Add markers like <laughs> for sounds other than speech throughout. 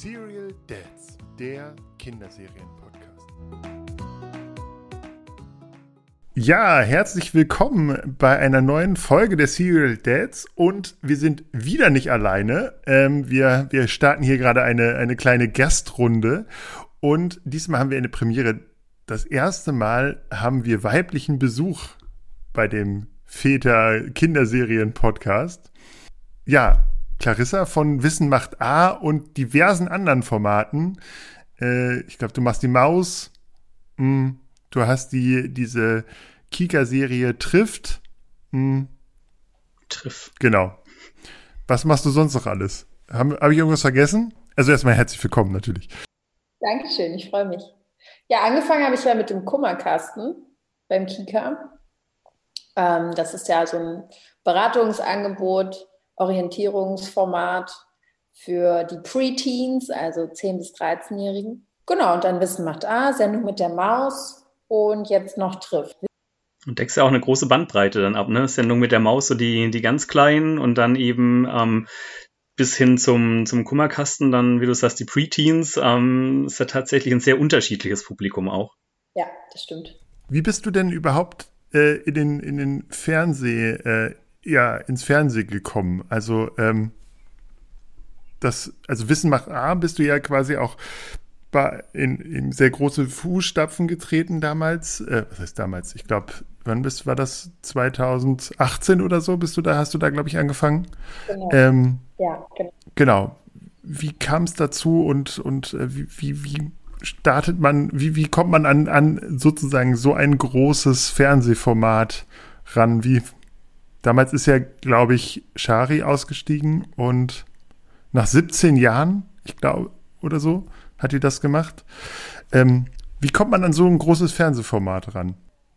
Serial Dads, der Kinderserien-Podcast. Ja, herzlich willkommen bei einer neuen Folge der Serial Dads und wir sind wieder nicht alleine. Ähm, wir, wir starten hier gerade eine, eine kleine Gastrunde und diesmal haben wir eine Premiere. Das erste Mal haben wir weiblichen Besuch bei dem Väter-Kinderserien-Podcast. Ja, Clarissa von Wissen macht A und diversen anderen Formaten. Äh, ich glaube, du machst die Maus. Mh, hm, du hast die, diese Kika-Serie Trifft. Mh. Hm. Triff. Genau. Was machst du sonst noch alles? Habe hab ich irgendwas vergessen? Also erstmal herzlich willkommen natürlich. Dankeschön, ich freue mich. Ja, angefangen habe ich ja mit dem Kummerkasten beim Kika. Ähm, das ist ja so ein Beratungsangebot Orientierungsformat für die Preteens, also 10- bis 13-Jährigen. Genau, und dann Wissen macht A, Sendung mit der Maus und jetzt noch trifft. Und deckst ja auch eine große Bandbreite dann ab, ne? Sendung mit der Maus, so die, die ganz kleinen und dann eben ähm, bis hin zum, zum Kummerkasten, dann, wie du sagst, die Preteens, ähm, ist ja tatsächlich ein sehr unterschiedliches Publikum auch. Ja, das stimmt. Wie bist du denn überhaupt äh, in den, in den Fernseh, äh, ja ins Fernsehen gekommen. Also ähm, das, also Wissen macht A, bist du ja quasi auch bei, in, in sehr große Fußstapfen getreten damals. Äh, was heißt damals? Ich glaube, wann bist war das? 2018 oder so? Bist du da? Hast du da glaube ich angefangen? Genau. Ähm, ja, genau. Genau. Wie kam es dazu und und äh, wie, wie, wie startet man? Wie wie kommt man an an sozusagen so ein großes Fernsehformat ran? Wie Damals ist ja, glaube ich, Shari ausgestiegen und nach 17 Jahren, ich glaube, oder so, hat die das gemacht. Ähm, wie kommt man an so ein großes Fernsehformat ran?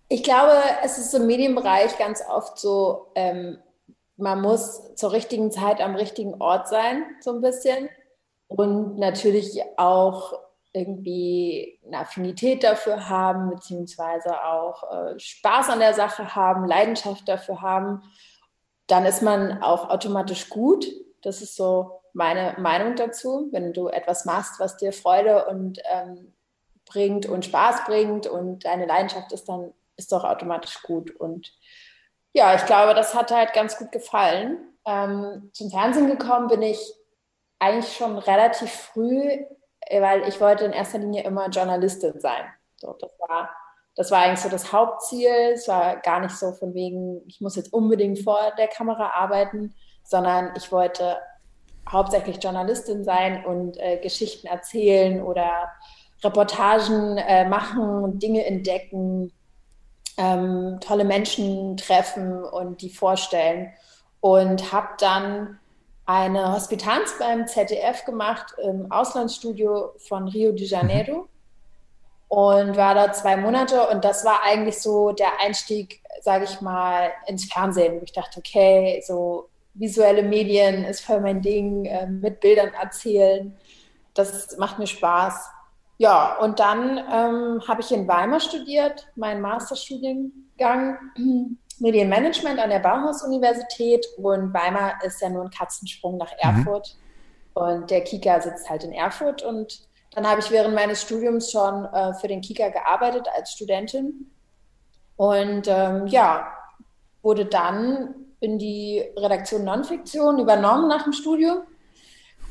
Ich glaube, es ist im Medienbereich ganz oft so, ähm, man muss zur richtigen Zeit am richtigen Ort sein, so ein bisschen. Und natürlich auch irgendwie eine Affinität dafür haben, beziehungsweise auch äh, Spaß an der Sache haben, Leidenschaft dafür haben, dann ist man auch automatisch gut. Das ist so meine Meinung dazu. Wenn du etwas machst, was dir Freude und ähm, bringt und Spaß bringt und deine Leidenschaft ist, dann ist doch automatisch gut. Und ja, ich glaube, das hat halt ganz gut gefallen. Ähm, zum Fernsehen gekommen bin ich eigentlich schon relativ früh weil ich wollte in erster Linie immer Journalistin sein. So, das war das war eigentlich so das Hauptziel. Es war gar nicht so von wegen, ich muss jetzt unbedingt vor der Kamera arbeiten, sondern ich wollte hauptsächlich Journalistin sein und äh, Geschichten erzählen oder Reportagen äh, machen, Dinge entdecken, ähm, tolle Menschen treffen und die vorstellen. Und habe dann eine Hospitanz beim ZDF gemacht im Auslandsstudio von Rio de Janeiro mhm. und war da zwei Monate und das war eigentlich so der Einstieg, sage ich mal, ins Fernsehen. Ich dachte, okay, so visuelle Medien ist voll mein Ding, äh, mit Bildern erzählen, das macht mir Spaß. Ja, und dann ähm, habe ich in Weimar studiert, meinen Masterstudiengang <clears throat> Medienmanagement an der Bauhaus-Universität und Weimar ist ja nur ein Katzensprung nach mhm. Erfurt. Mhm. Und der Kika sitzt halt in Erfurt. Und dann habe ich während meines Studiums schon äh, für den Kika gearbeitet als Studentin. Und ähm, ja, wurde dann in die Redaktion Nonfiktion übernommen nach dem Studium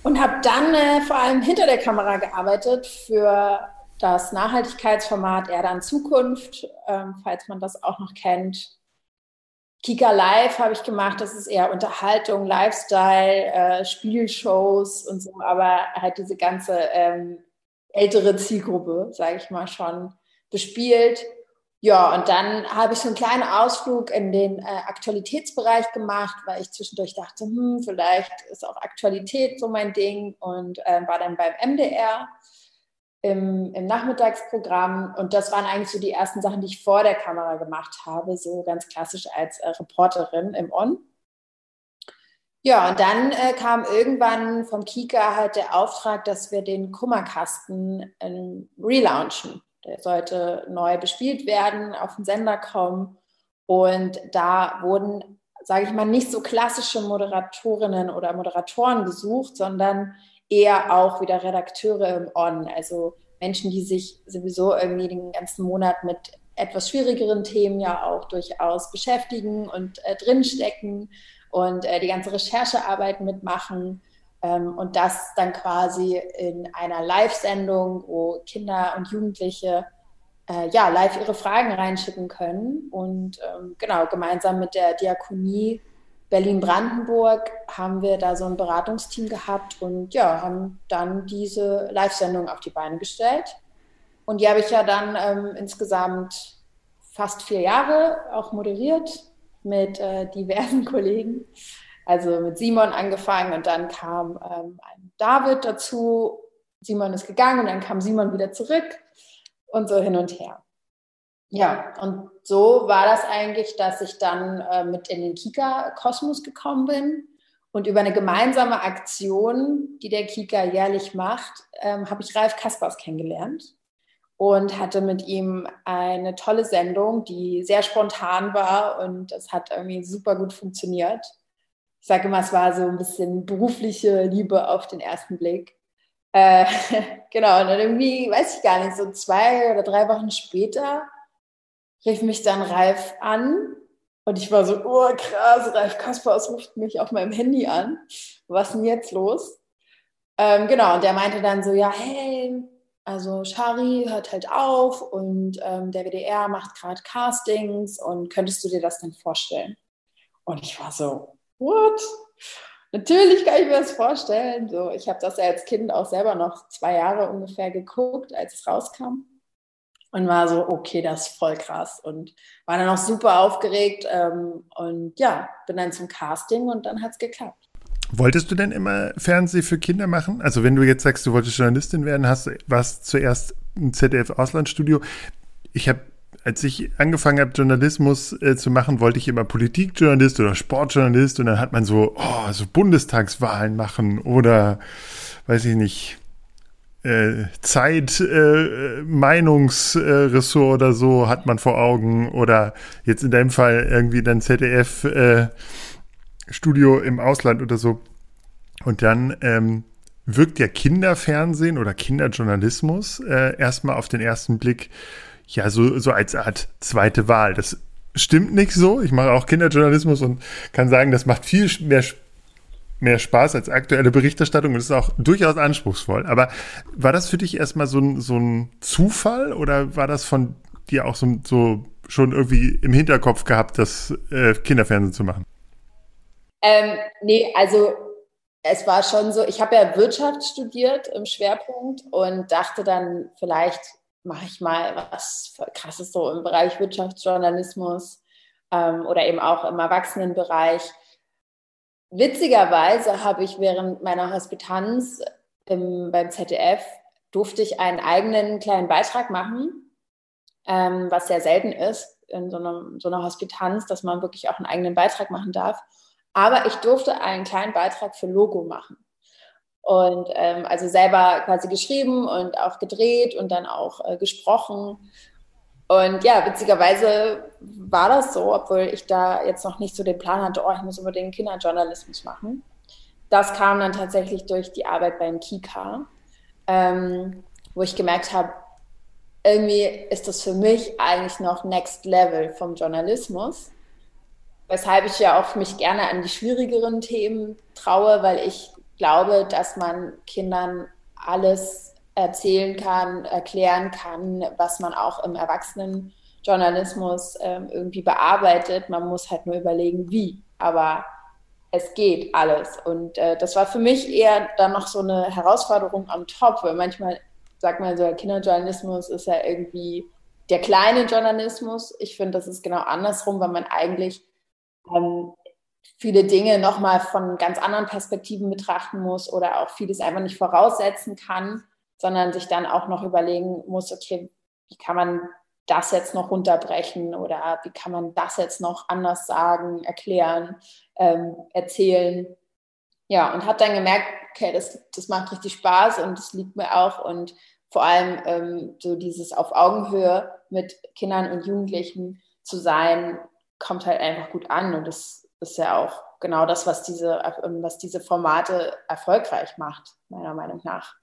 und habe dann äh, vor allem hinter der Kamera gearbeitet für das Nachhaltigkeitsformat Erde an Zukunft, ähm, falls man das auch noch kennt. Kika Live habe ich gemacht, das ist eher Unterhaltung, Lifestyle, äh, Spielshows und so, aber halt diese ganze ähm, ältere Zielgruppe, sage ich mal, schon bespielt. Ja, und dann habe ich so einen kleinen Ausflug in den äh, Aktualitätsbereich gemacht, weil ich zwischendurch dachte, hm, vielleicht ist auch Aktualität so mein Ding und äh, war dann beim MDR im, im Nachmittagsprogramm. Und das waren eigentlich so die ersten Sachen, die ich vor der Kamera gemacht habe, so ganz klassisch als äh, Reporterin im On. Ja, und dann äh, kam irgendwann vom Kika halt der Auftrag, dass wir den Kummerkasten ähm, relaunchen. Der sollte neu bespielt werden, auf den Sender kommen. Und da wurden, sage ich mal, nicht so klassische Moderatorinnen oder Moderatoren gesucht, sondern eher auch wieder Redakteure im On, also Menschen, die sich sowieso irgendwie den ganzen Monat mit etwas schwierigeren Themen ja auch durchaus beschäftigen und äh, drinstecken und äh, die ganze Recherchearbeit mitmachen. Ähm, und das dann quasi in einer Live-Sendung, wo Kinder und Jugendliche äh, ja live ihre Fragen reinschicken können. Und ähm, genau, gemeinsam mit der Diakonie Berlin-Brandenburg haben wir da so ein Beratungsteam gehabt und ja, haben dann diese Live-Sendung auf die Beine gestellt. Und die habe ich ja dann ähm, insgesamt fast vier Jahre auch moderiert mit äh, diversen <laughs> Kollegen. Also mit Simon angefangen und dann kam ähm, David dazu. Simon ist gegangen und dann kam Simon wieder zurück und so hin und her. Ja, und so war das eigentlich, dass ich dann äh, mit in den Kika-Kosmos gekommen bin. Und über eine gemeinsame Aktion, die der Kika jährlich macht, ähm, habe ich Ralf Kaspers kennengelernt und hatte mit ihm eine tolle Sendung, die sehr spontan war und es hat irgendwie super gut funktioniert. Ich sage immer, es war so ein bisschen berufliche Liebe auf den ersten Blick. Äh, <laughs> genau, und dann irgendwie, weiß ich gar nicht, so zwei oder drei Wochen später rief mich dann Ralf an und ich war so, oh krass, Ralf Kaspers ruft mich auf meinem Handy an. Was ist denn jetzt los? Ähm, genau, und der meinte dann so, ja, hey, also Shari hört halt auf und ähm, der WDR macht gerade Castings und könntest du dir das denn vorstellen? Und ich war so, what? Natürlich kann ich mir das vorstellen. So, ich habe das ja als Kind auch selber noch zwei Jahre ungefähr geguckt, als es rauskam. Und war so, okay, das ist voll krass. Und war dann auch super aufgeregt. Ähm, und ja, bin dann zum Casting und dann hat es geklappt. Wolltest du denn immer Fernsehen für Kinder machen? Also wenn du jetzt sagst, du wolltest Journalistin werden, hast warst zuerst im ZDF-Auslandsstudio. Ich habe als ich angefangen habe, Journalismus äh, zu machen, wollte ich immer Politikjournalist oder Sportjournalist und dann hat man so, oh, so Bundestagswahlen machen oder weiß ich nicht, äh, Zeit, äh, Meinungsressort oder so hat man vor Augen oder jetzt in deinem Fall irgendwie dann ZDF äh, Studio im Ausland oder so. Und dann ähm, wirkt ja Kinderfernsehen oder Kinderjournalismus äh, erstmal auf den ersten Blick ja, so, so als Art zweite Wahl. Das stimmt nicht so. Ich mache auch Kinderjournalismus und kann sagen, das macht viel mehr, mehr Spaß als aktuelle Berichterstattung und ist auch durchaus anspruchsvoll. Aber war das für dich erstmal so ein, so ein Zufall oder war das von dir auch so, so schon irgendwie im Hinterkopf gehabt, das äh, Kinderfernsehen zu machen? Ähm, nee, also es war schon so, ich habe ja Wirtschaft studiert im Schwerpunkt und dachte dann, vielleicht mache ich mal was krasses so im Bereich Wirtschaftsjournalismus ähm, oder eben auch im Erwachsenenbereich. Witzigerweise habe ich während meiner Hospitanz im, beim ZDF durfte ich einen eigenen kleinen Beitrag machen, ähm, was sehr selten ist in so, einem, so einer Hospitanz, dass man wirklich auch einen eigenen Beitrag machen darf. Aber ich durfte einen kleinen Beitrag für Logo machen. Und ähm, also selber quasi geschrieben und auch gedreht und dann auch äh, gesprochen. Und ja, witzigerweise war das so, obwohl ich da jetzt noch nicht so den Plan hatte, oh, ich muss unbedingt Kinderjournalismus machen. Das kam dann tatsächlich durch die Arbeit beim Kika, ähm, wo ich gemerkt habe, irgendwie ist das für mich eigentlich noch Next Level vom Journalismus. Weshalb ich ja auch mich gerne an die schwierigeren Themen traue, weil ich glaube, dass man Kindern alles erzählen kann, erklären kann, was man auch im Erwachsenenjournalismus ähm, irgendwie bearbeitet. Man muss halt nur überlegen, wie. Aber es geht alles. Und äh, das war für mich eher dann noch so eine Herausforderung am Top, weil manchmal sagt man so, Kinderjournalismus ist ja irgendwie der kleine Journalismus. Ich finde, das ist genau andersrum, weil man eigentlich ähm, viele Dinge nochmal von ganz anderen Perspektiven betrachten muss oder auch vieles einfach nicht voraussetzen kann, sondern sich dann auch noch überlegen muss, okay, wie kann man das jetzt noch runterbrechen oder wie kann man das jetzt noch anders sagen, erklären, ähm, erzählen. Ja, und habe dann gemerkt, okay, das, das macht richtig Spaß und das liegt mir auch und vor allem ähm, so dieses auf Augenhöhe mit Kindern und Jugendlichen zu sein, kommt halt einfach gut an und das ist ja auch genau das, was diese, was diese Formate erfolgreich macht, meiner Meinung nach.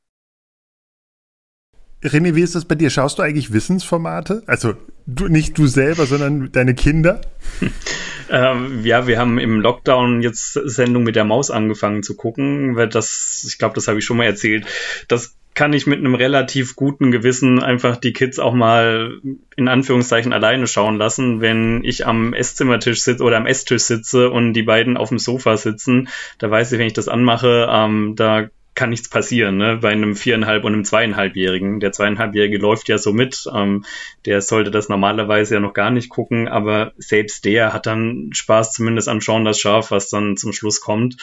René, wie ist das bei dir? Schaust du eigentlich Wissensformate? Also du, nicht du selber, sondern deine Kinder? <laughs> ähm, ja, wir haben im Lockdown jetzt Sendung mit der Maus angefangen zu gucken, weil das, ich glaube, das habe ich schon mal erzählt. Das kann ich mit einem relativ guten Gewissen einfach die Kids auch mal in Anführungszeichen alleine schauen lassen, wenn ich am Esszimmertisch sitze oder am Esstisch sitze und die beiden auf dem Sofa sitzen. Da weiß ich, wenn ich das anmache, ähm, da kann nichts passieren, ne? Bei einem viereinhalb und einem zweieinhalbjährigen. Der zweieinhalbjährige läuft ja so mit. Ähm, der sollte das normalerweise ja noch gar nicht gucken, aber selbst der hat dann Spaß zumindest an Schauen das Schaf, was dann zum Schluss kommt.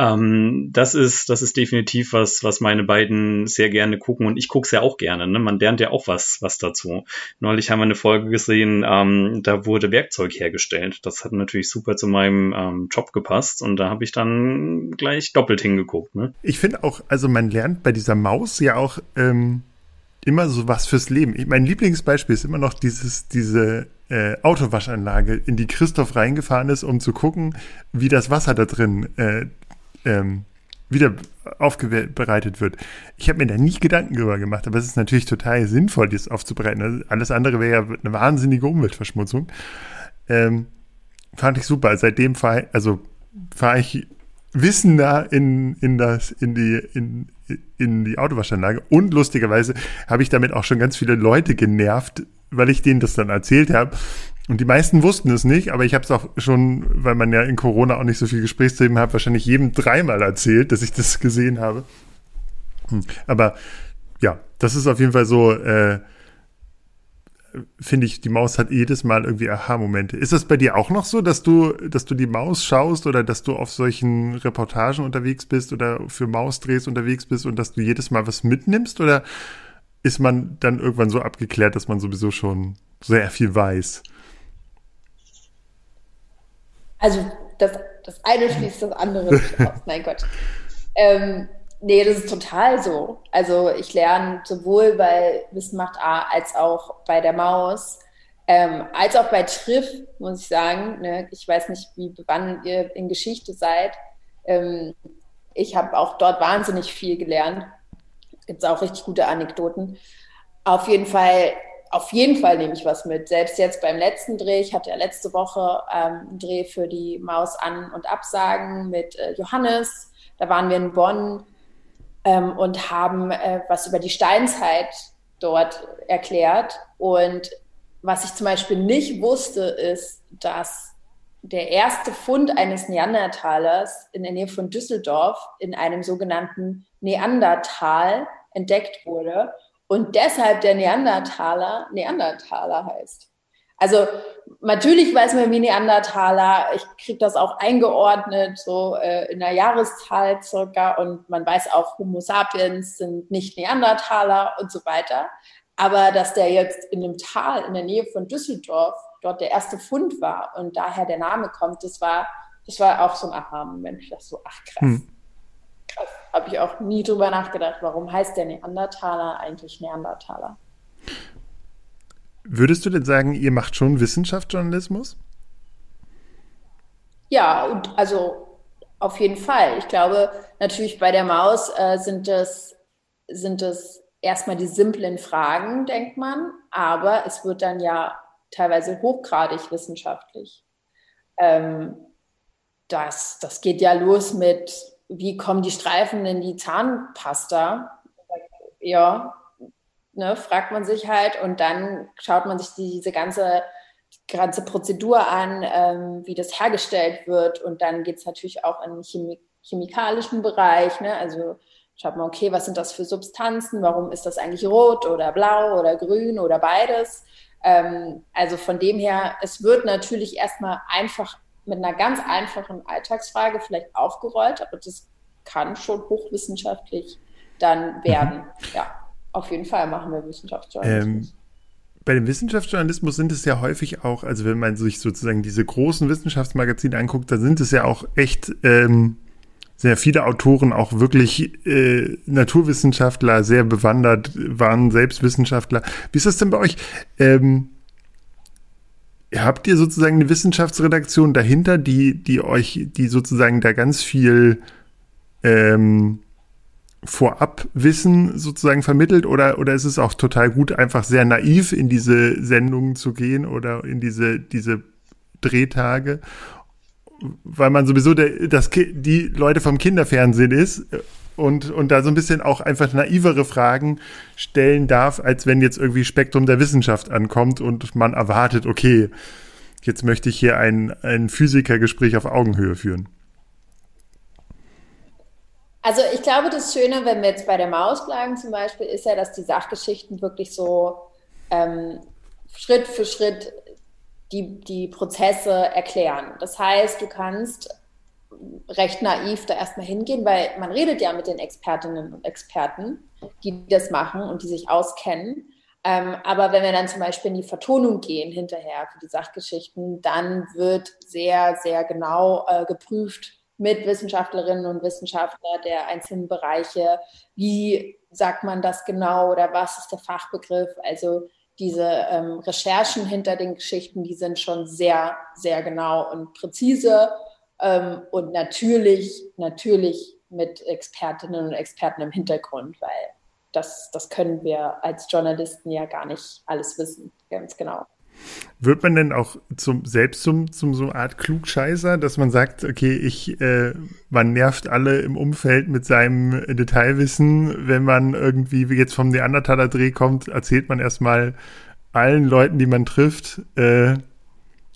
Ähm, das ist, das ist definitiv was, was meine beiden sehr gerne gucken und ich gucke es ja auch gerne. Ne? Man lernt ja auch was, was dazu. Neulich haben wir eine Folge gesehen, ähm, da wurde Werkzeug hergestellt. Das hat natürlich super zu meinem ähm, Job gepasst und da habe ich dann gleich doppelt hingeguckt. Ne? Ich finde auch also man lernt bei dieser Maus ja auch ähm, immer so was fürs Leben. Ich, mein Lieblingsbeispiel ist immer noch dieses, diese äh, Autowaschanlage, in die Christoph reingefahren ist, um zu gucken, wie das Wasser da drin äh, ähm, wieder aufbereitet wird. Ich habe mir da nie Gedanken drüber gemacht, aber es ist natürlich total sinnvoll, das aufzubereiten. Also alles andere wäre ja eine wahnsinnige Umweltverschmutzung. Ähm, fand ich super. Seitdem fahre also fahre ich wissender in, in, das, in, die, in, in die Autowaschanlage. Und lustigerweise habe ich damit auch schon ganz viele Leute genervt, weil ich denen das dann erzählt habe. Und die meisten wussten es nicht, aber ich habe es auch schon, weil man ja in Corona auch nicht so viel Gesprächsthemen hat, wahrscheinlich jedem dreimal erzählt, dass ich das gesehen habe. Hm. Aber ja, das ist auf jeden Fall so, äh, finde ich, die Maus hat jedes Mal irgendwie Aha-Momente. Ist das bei dir auch noch so, dass du, dass du die Maus schaust oder dass du auf solchen Reportagen unterwegs bist oder für Mausdrehs unterwegs bist und dass du jedes Mal was mitnimmst? Oder ist man dann irgendwann so abgeklärt, dass man sowieso schon sehr viel weiß? Also das, das eine schließt das andere nicht aus. <laughs> Mein Gott. Ähm, Nee, das ist total so. Also ich lerne sowohl bei Wissen macht A als auch bei der Maus, ähm, als auch bei Triff, muss ich sagen. Ne? Ich weiß nicht, wie bewandert ihr in Geschichte seid. Ähm, ich habe auch dort wahnsinnig viel gelernt. Gibt es auch richtig gute Anekdoten. Auf jeden Fall, auf jeden Fall nehme ich was mit. Selbst jetzt beim letzten Dreh, ich hatte ja letzte Woche ähm, einen Dreh für die Maus an- und Absagen mit äh, Johannes. Da waren wir in Bonn ähm, und haben äh, was über die Steinzeit dort erklärt. Und was ich zum Beispiel nicht wusste, ist, dass der erste Fund eines Neandertalers in der Nähe von Düsseldorf in einem sogenannten Neandertal entdeckt wurde und deshalb der Neandertaler Neandertaler heißt. Also natürlich weiß man wie Neandertaler, ich kriege das auch eingeordnet, so äh, in der Jahreszahl circa und man weiß auch, Homo sapiens sind nicht Neandertaler und so weiter. Aber dass der jetzt in einem Tal in der Nähe von Düsseldorf dort der erste Fund war und daher der Name kommt, das war, das war auch so ein Aha-Moment. Ich dachte so, ach krass. Hm. Krass. Habe ich auch nie drüber nachgedacht, warum heißt der Neandertaler eigentlich Neandertaler? Würdest du denn sagen, ihr macht schon Wissenschaftsjournalismus? Ja, und also auf jeden Fall. Ich glaube, natürlich bei der Maus äh, sind es sind erstmal die simplen Fragen, denkt man, aber es wird dann ja teilweise hochgradig wissenschaftlich. Ähm, das, das geht ja los mit, wie kommen die Streifen in die Zahnpasta? Ja, ne, fragt man sich halt und dann schaut man sich diese ganze, ganze Prozedur an, ähm, wie das hergestellt wird und dann geht es natürlich auch in den Chemie chemikalischen Bereich, ne? also schaut man, okay, was sind das für Substanzen, warum ist das eigentlich rot oder blau oder grün oder beides. Ähm, also von dem her, es wird natürlich erstmal einfach mit einer ganz einfachen Alltagsfrage vielleicht aufgerollt, aber das kann schon hochwissenschaftlich dann werden, mhm. ja auf jeden Fall machen wir Wissenschaftsjournalismus. Ähm, bei dem Wissenschaftsjournalismus sind es ja häufig auch, also wenn man sich sozusagen diese großen Wissenschaftsmagazine anguckt, da sind es ja auch echt ähm, sehr viele Autoren, auch wirklich äh, Naturwissenschaftler, sehr bewandert, waren selbst Wissenschaftler. Wie ist das denn bei euch? Ähm, habt ihr sozusagen eine Wissenschaftsredaktion dahinter, die, die euch, die sozusagen da ganz viel ähm, Vorabwissen sozusagen vermittelt oder, oder ist es auch total gut, einfach sehr naiv in diese Sendungen zu gehen oder in diese, diese Drehtage? Weil man sowieso der, das, die Leute vom Kinderfernsehen ist und, und da so ein bisschen auch einfach naivere Fragen stellen darf, als wenn jetzt irgendwie Spektrum der Wissenschaft ankommt und man erwartet, okay, jetzt möchte ich hier ein, ein Physikergespräch auf Augenhöhe führen. Also ich glaube, das Schöne, wenn wir jetzt bei der Maus bleiben zum Beispiel, ist ja, dass die Sachgeschichten wirklich so ähm, Schritt für Schritt die, die Prozesse erklären. Das heißt, du kannst recht naiv da erstmal hingehen, weil man redet ja mit den Expertinnen und Experten, die das machen und die sich auskennen. Ähm, aber wenn wir dann zum Beispiel in die Vertonung gehen hinterher für die Sachgeschichten, dann wird sehr, sehr genau äh, geprüft mit Wissenschaftlerinnen und Wissenschaftlern der einzelnen Bereiche, wie sagt man das genau oder was ist der Fachbegriff. Also diese ähm, Recherchen hinter den Geschichten, die sind schon sehr, sehr genau und präzise ähm, und natürlich, natürlich mit Expertinnen und Experten im Hintergrund, weil das, das können wir als Journalisten ja gar nicht alles wissen, ganz genau. Wird man denn auch zum, selbst zum, zum so eine Art Klugscheißer, dass man sagt, okay, ich, äh, man nervt alle im Umfeld mit seinem Detailwissen, wenn man irgendwie wie jetzt vom Neandertaler-Dreh kommt, erzählt man erstmal allen Leuten, die man trifft, äh,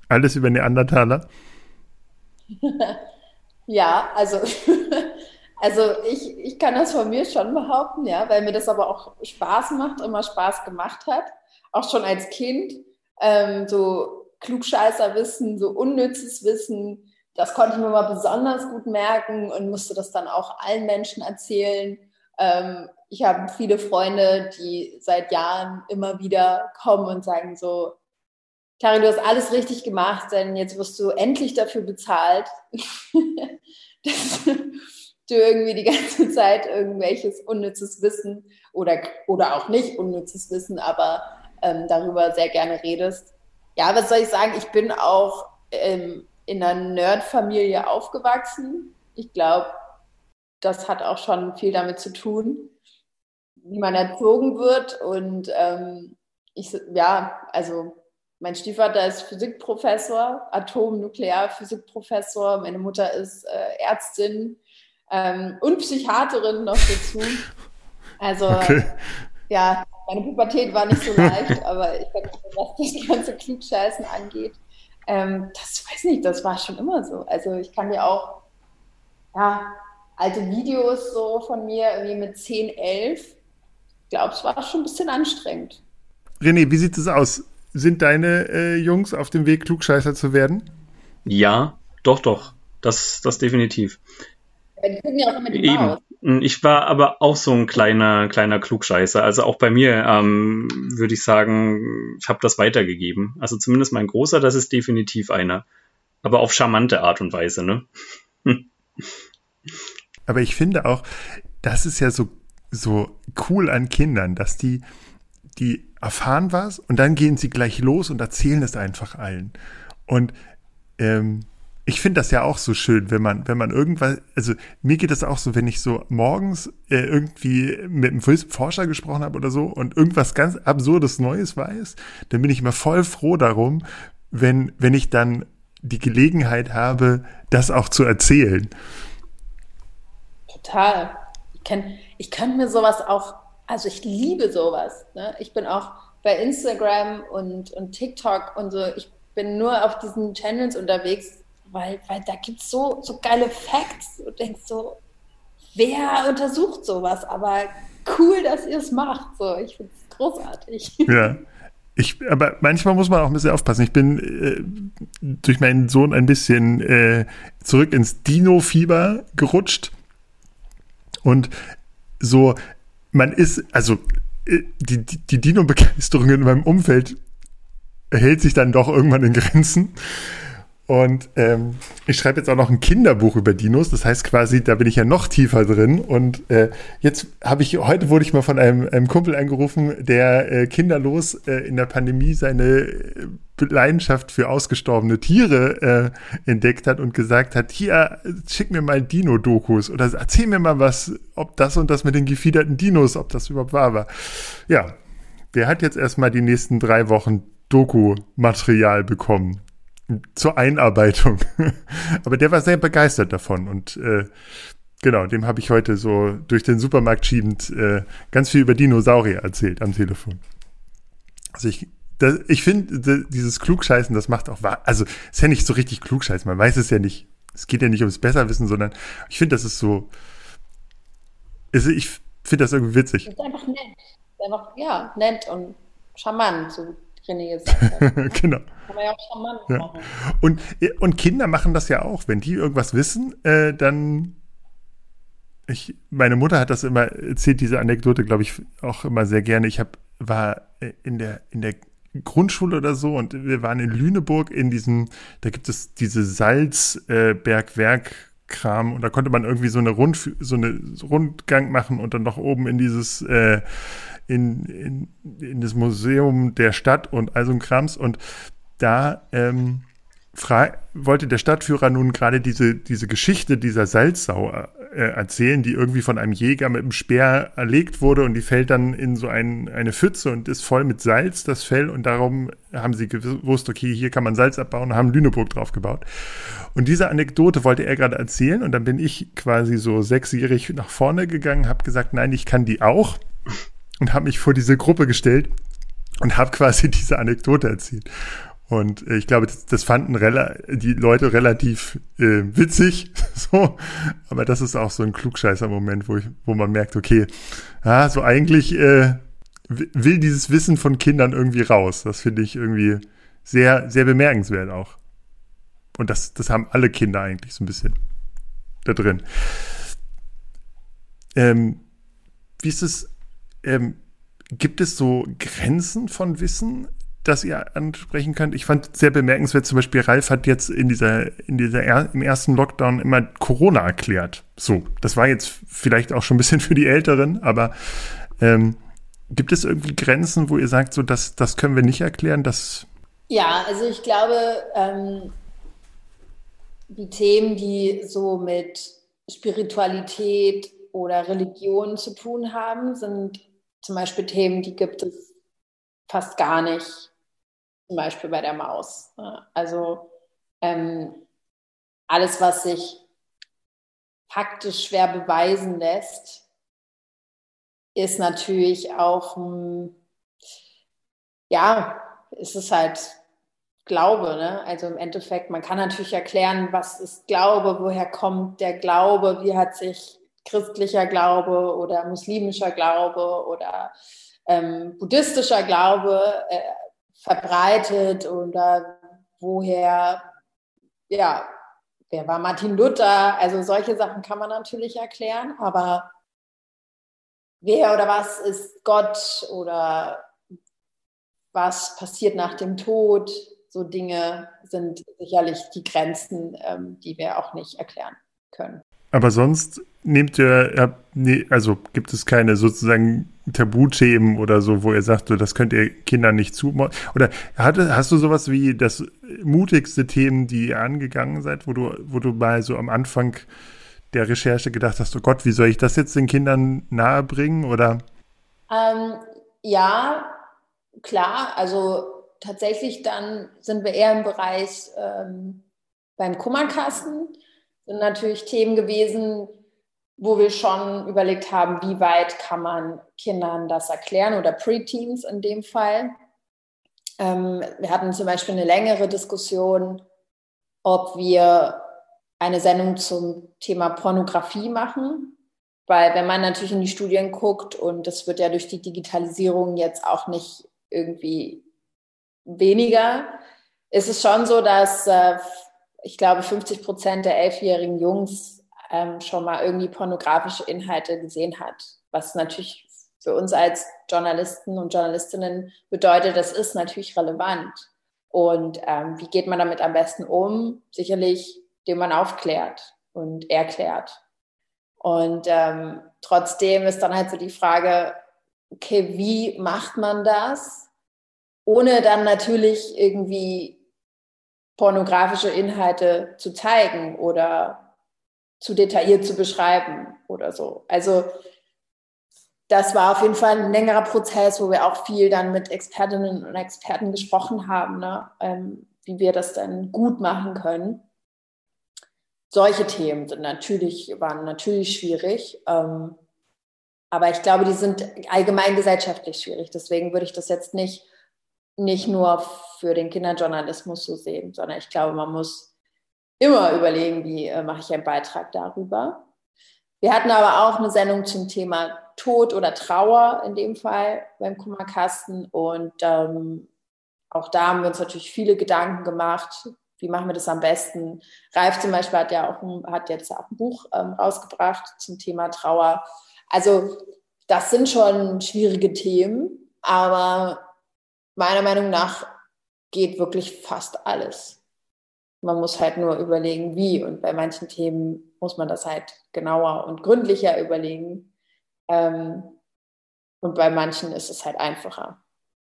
alles über Neandertaler? <laughs> ja, also, <laughs> also ich, ich kann das von mir schon behaupten, ja, weil mir das aber auch Spaß macht, immer Spaß gemacht hat, auch schon als Kind. Ähm, so Klugscheißer-Wissen, so unnützes Wissen, das konnte ich mir mal besonders gut merken und musste das dann auch allen Menschen erzählen. Ähm, ich habe viele Freunde, die seit Jahren immer wieder kommen und sagen so, Karin, du hast alles richtig gemacht, denn jetzt wirst du endlich dafür bezahlt, <laughs> dass du irgendwie die ganze Zeit irgendwelches unnützes Wissen oder, oder auch nicht unnützes Wissen, aber ähm, darüber sehr gerne redest. Ja, was soll ich sagen? Ich bin auch ähm, in einer Nerd-Familie aufgewachsen. Ich glaube, das hat auch schon viel damit zu tun, wie man erzogen wird. Und ähm, ich, ja, also mein Stiefvater ist Physikprofessor, Atom-Nuklearphysikprofessor. Meine Mutter ist äh, Ärztin ähm, und Psychiaterin noch dazu. Also, okay. ja, meine Pubertät war nicht so leicht, <laughs> aber ich denke, was das ganze Klugscheißen angeht, ähm, das weiß nicht, das war schon immer so. Also, ich kann dir auch, ja, alte Videos so von mir irgendwie mit 10, 11. Ich glaube, es war schon ein bisschen anstrengend. René, wie sieht es aus? Sind deine äh, Jungs auf dem Weg, Klugscheißer zu werden? Ja, doch, doch. Das, das definitiv. Die ja auch immer die Eben. Hm, ich war aber auch so ein kleiner, kleiner Klugscheißer. Also auch bei mir ähm, würde ich sagen, ich habe das weitergegeben. Also zumindest mein Großer, das ist definitiv einer. Aber auf charmante Art und Weise, ne? <laughs> aber ich finde auch, das ist ja so, so cool an Kindern, dass die, die erfahren was und dann gehen sie gleich los und erzählen es einfach allen. Und ähm, ich finde das ja auch so schön, wenn man, wenn man irgendwas, also mir geht das auch so, wenn ich so morgens äh, irgendwie mit einem Forscher gesprochen habe oder so und irgendwas ganz absurdes Neues weiß, dann bin ich immer voll froh darum, wenn, wenn ich dann die Gelegenheit habe, das auch zu erzählen. Total. Ich kann, ich kann mir sowas auch also ich liebe sowas. Ne? Ich bin auch bei Instagram und, und TikTok und so, ich bin nur auf diesen Channels unterwegs, weil, weil da gibt es so, so geile Facts und denkst so, wer untersucht sowas? Aber cool, dass ihr es macht. So, ich finde es großartig. Ja. Ich, aber manchmal muss man auch ein bisschen aufpassen. Ich bin äh, durch meinen Sohn ein bisschen äh, zurück ins Dino-Fieber gerutscht. Und so, man ist, also äh, die, die, die Dino-Begeisterung in meinem Umfeld hält sich dann doch irgendwann in Grenzen. Und ähm, ich schreibe jetzt auch noch ein Kinderbuch über Dinos. Das heißt quasi, da bin ich ja noch tiefer drin. Und äh, jetzt habe ich, heute wurde ich mal von einem, einem Kumpel angerufen, der äh, kinderlos äh, in der Pandemie seine äh, Leidenschaft für ausgestorbene Tiere äh, entdeckt hat und gesagt hat, hier, schick mir mal Dino-Dokus oder erzähl mir mal was, ob das und das mit den gefiederten Dinos, ob das überhaupt wahr war. Ja, der hat jetzt erstmal die nächsten drei Wochen Doku-Material bekommen zur Einarbeitung. <laughs> Aber der war sehr begeistert davon und äh, genau, dem habe ich heute so durch den Supermarkt schiebend äh, ganz viel über Dinosaurier erzählt am Telefon. Also ich, ich finde, dieses Klugscheißen, das macht auch wahr. Also ist ja nicht so richtig Klugscheißen, man weiß es ja nicht. Es geht ja nicht ums Besserwissen, sondern ich finde, das ist so. Ist, ich finde das irgendwie witzig. Das ist einfach nett. Einfach, ja, nett und charmant, so René gesagt hat. <laughs> genau. Kann man ja auch charmant ja. machen. Und, und Kinder machen das ja auch. Wenn die irgendwas wissen, äh, dann. Ich, meine Mutter hat das immer erzählt, diese Anekdote, glaube ich, auch immer sehr gerne. Ich hab, war äh, in der, in der Grundschule oder so und wir waren in Lüneburg in diesem, da gibt es diese Salzbergwerk. Äh, Kram und da konnte man irgendwie so eine Rund so eine Rundgang machen und dann noch oben in dieses äh, in, in, in das Museum der Stadt und all so ein Krams. Und da ähm, wollte der Stadtführer nun gerade diese, diese Geschichte dieser Salzsau äh, erzählen, die irgendwie von einem Jäger mit einem Speer erlegt wurde und die fällt dann in so ein, eine Pfütze und ist voll mit Salz, das Fell. Und darum haben sie gewusst, okay, hier kann man Salz abbauen und haben Lüneburg drauf gebaut. Und diese Anekdote wollte er gerade erzählen und dann bin ich quasi so sechsjährig nach vorne gegangen, habe gesagt, nein, ich kann die auch und habe mich vor diese Gruppe gestellt und habe quasi <laughs> diese Anekdote erzählt. Und äh, ich glaube, das, das fanden die Leute relativ äh, witzig, <laughs> so. Aber das ist auch so ein Klugscheißer-Moment, wo, ich, wo man merkt, okay, ah, so eigentlich äh, will dieses Wissen von Kindern irgendwie raus. Das finde ich irgendwie sehr, sehr bemerkenswert auch. Und das, das haben alle Kinder eigentlich so ein bisschen da drin. Ähm, wie ist es ähm, gibt es so Grenzen von Wissen, das ihr ansprechen könnt? Ich fand sehr bemerkenswert, zum Beispiel Ralf hat jetzt in dieser, in dieser er, im ersten Lockdown immer Corona erklärt. So, das war jetzt vielleicht auch schon ein bisschen für die Älteren, aber ähm, gibt es irgendwie Grenzen, wo ihr sagt, so das, das können wir nicht erklären? Das ja, also ich glaube, ähm, die Themen, die so mit Spiritualität oder Religion zu tun haben, sind zum Beispiel Themen, die gibt es fast gar nicht, zum Beispiel bei der Maus. Also ähm, alles, was sich faktisch schwer beweisen lässt, ist natürlich auch, hm, ja, ist es halt Glaube. Ne? Also im Endeffekt, man kann natürlich erklären, was ist Glaube, woher kommt der Glaube, wie hat sich christlicher Glaube oder muslimischer Glaube oder ähm, buddhistischer Glaube äh, verbreitet oder woher, ja, wer war Martin Luther? Also solche Sachen kann man natürlich erklären, aber wer oder was ist Gott oder was passiert nach dem Tod? So Dinge sind sicherlich die Grenzen, ähm, die wir auch nicht erklären können. Aber sonst nehmt ihr, also gibt es keine sozusagen Tabuthemen oder so, wo ihr sagt, das könnt ihr Kindern nicht zumuten? Oder hatte, hast du sowas wie das mutigste Themen, die ihr angegangen seid, wo du, wo du mal so am Anfang der Recherche gedacht hast, oh Gott, wie soll ich das jetzt den Kindern nahebringen? Oder? Ähm, ja, klar, also tatsächlich dann sind wir eher im Bereich ähm, beim Kummerkasten sind natürlich Themen gewesen, wo wir schon überlegt haben, wie weit kann man Kindern das erklären oder Preteens in dem Fall. Ähm, wir hatten zum Beispiel eine längere Diskussion, ob wir eine Sendung zum Thema Pornografie machen, weil wenn man natürlich in die Studien guckt und das wird ja durch die Digitalisierung jetzt auch nicht irgendwie weniger, ist es schon so, dass äh, ich glaube, 50 Prozent der elfjährigen Jungs ähm, schon mal irgendwie pornografische Inhalte gesehen hat, was natürlich für uns als Journalisten und Journalistinnen bedeutet, das ist natürlich relevant. Und ähm, wie geht man damit am besten um? Sicherlich, indem man aufklärt und erklärt. Und ähm, trotzdem ist dann halt so die Frage, okay, wie macht man das, ohne dann natürlich irgendwie pornografische Inhalte zu zeigen oder zu detailliert zu beschreiben oder so. Also das war auf jeden Fall ein längerer Prozess, wo wir auch viel dann mit Expertinnen und Experten gesprochen haben, ne? ähm, wie wir das dann gut machen können. Solche Themen sind natürlich, waren natürlich schwierig. Ähm, aber ich glaube, die sind allgemein gesellschaftlich schwierig. Deswegen würde ich das jetzt nicht, nicht nur für den Kinderjournalismus so sehen, sondern ich glaube, man muss immer überlegen, wie äh, mache ich einen Beitrag darüber. Wir hatten aber auch eine Sendung zum Thema Tod oder Trauer in dem Fall beim Kummerkasten. Und ähm, auch da haben wir uns natürlich viele Gedanken gemacht. Wie machen wir das am besten? Ralf zum Beispiel hat ja auch ein, hat jetzt auch ein Buch ähm, rausgebracht zum Thema Trauer. Also das sind schon schwierige Themen, aber meiner Meinung nach geht wirklich fast alles. Man muss halt nur überlegen, wie. Und bei manchen Themen muss man das halt genauer und gründlicher überlegen. Ähm, und bei manchen ist es halt einfacher,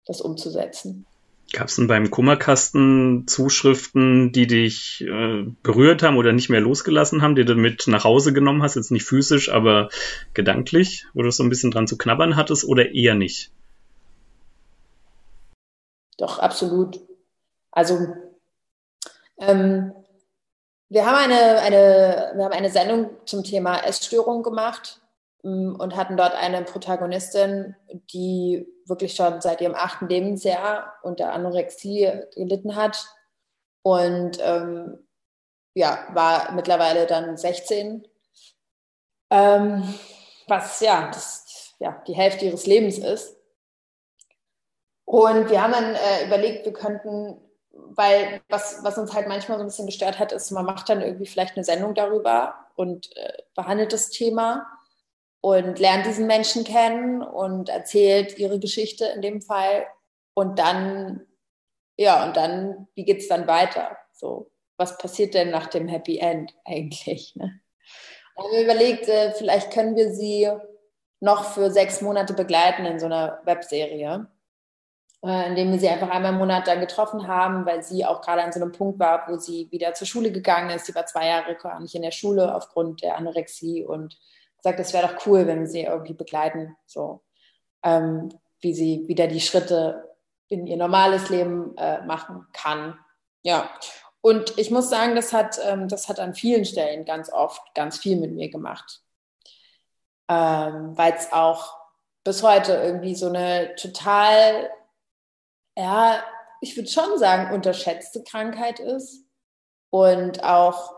das umzusetzen. Gab es denn beim Kummerkasten Zuschriften, die dich äh, berührt haben oder nicht mehr losgelassen haben, die du mit nach Hause genommen hast? Jetzt nicht physisch, aber gedanklich, wo du so ein bisschen dran zu knabbern hattest oder eher nicht? Doch, absolut. Also ähm, wir haben eine, eine, wir haben eine Sendung zum Thema Essstörung gemacht ähm, und hatten dort eine Protagonistin, die wirklich schon seit ihrem achten Lebensjahr unter Anorexie gelitten hat und ähm, ja, war mittlerweile dann 16, ähm, was ja, das, ja die Hälfte ihres Lebens ist. Und wir haben dann äh, überlegt, wir könnten weil was, was uns halt manchmal so ein bisschen gestört hat, ist, man macht dann irgendwie vielleicht eine Sendung darüber und äh, behandelt das Thema und lernt diesen Menschen kennen und erzählt ihre Geschichte in dem Fall. Und dann, ja, und dann, wie geht es dann weiter? So, was passiert denn nach dem Happy End <laughs> eigentlich? Ne? Und wir überlegt, äh, vielleicht können wir sie noch für sechs Monate begleiten in so einer Webserie indem wir sie einfach einmal im Monat dann getroffen haben, weil sie auch gerade an so einem Punkt war, wo sie wieder zur Schule gegangen ist. Sie war zwei Jahre gar nicht in der Schule aufgrund der Anorexie und gesagt, es wäre doch cool, wenn wir sie irgendwie begleiten, so ähm, wie sie wieder die Schritte in ihr normales Leben äh, machen kann. Ja, und ich muss sagen, das hat, ähm, das hat an vielen Stellen ganz oft ganz viel mit mir gemacht, ähm, weil es auch bis heute irgendwie so eine total ja, ich würde schon sagen, unterschätzte Krankheit ist und auch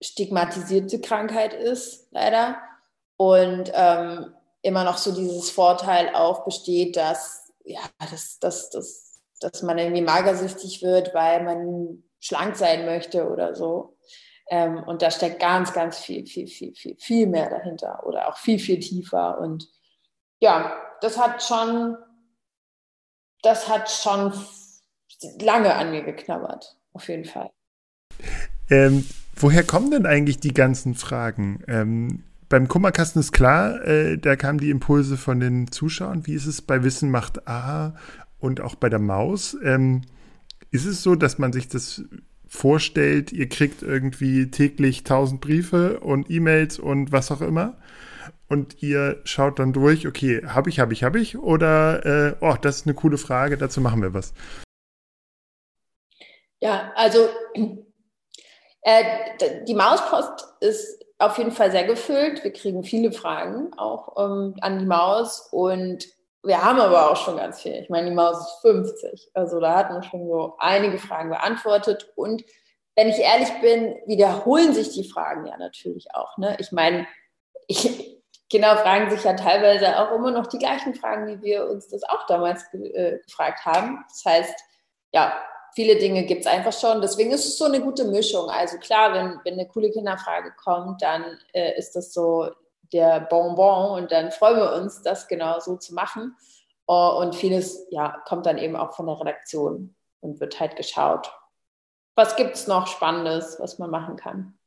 stigmatisierte Krankheit ist, leider. Und ähm, immer noch so dieses Vorteil auch besteht, dass, ja, dass, dass, dass, dass man irgendwie magersüchtig wird, weil man schlank sein möchte oder so. Ähm, und da steckt ganz, ganz viel, viel, viel, viel, viel mehr dahinter oder auch viel, viel tiefer. Und ja, das hat schon das hat schon lange an mir geknabbert, auf jeden Fall. Ähm, woher kommen denn eigentlich die ganzen Fragen? Ähm, beim Kummerkasten ist klar, äh, da kamen die Impulse von den Zuschauern. Wie ist es bei Wissen macht A und auch bei der Maus? Ähm, ist es so, dass man sich das vorstellt, ihr kriegt irgendwie täglich tausend Briefe und E-Mails und was auch immer? Und ihr schaut dann durch, okay, habe ich, habe ich, habe ich oder, äh, oh, das ist eine coole Frage, dazu machen wir was. Ja, also äh, die Mauspost ist auf jeden Fall sehr gefüllt. Wir kriegen viele Fragen auch ähm, an die Maus und wir haben aber auch schon ganz viel. Ich meine, die Maus ist 50. Also da hatten wir schon so einige Fragen beantwortet. Und wenn ich ehrlich bin, wiederholen sich die Fragen ja natürlich auch. Ne? Ich meine, ich, Kinder fragen sich ja teilweise auch immer noch die gleichen Fragen, wie wir uns das auch damals ge äh, gefragt haben. Das heißt, ja, viele Dinge gibt es einfach schon. Deswegen ist es so eine gute Mischung. Also klar, wenn, wenn eine coole Kinderfrage kommt, dann äh, ist das so der Bonbon und dann freuen wir uns, das genau so zu machen. Uh, und vieles ja, kommt dann eben auch von der Redaktion. und wird halt geschaut, was gibt es noch Spannendes, was man machen kann.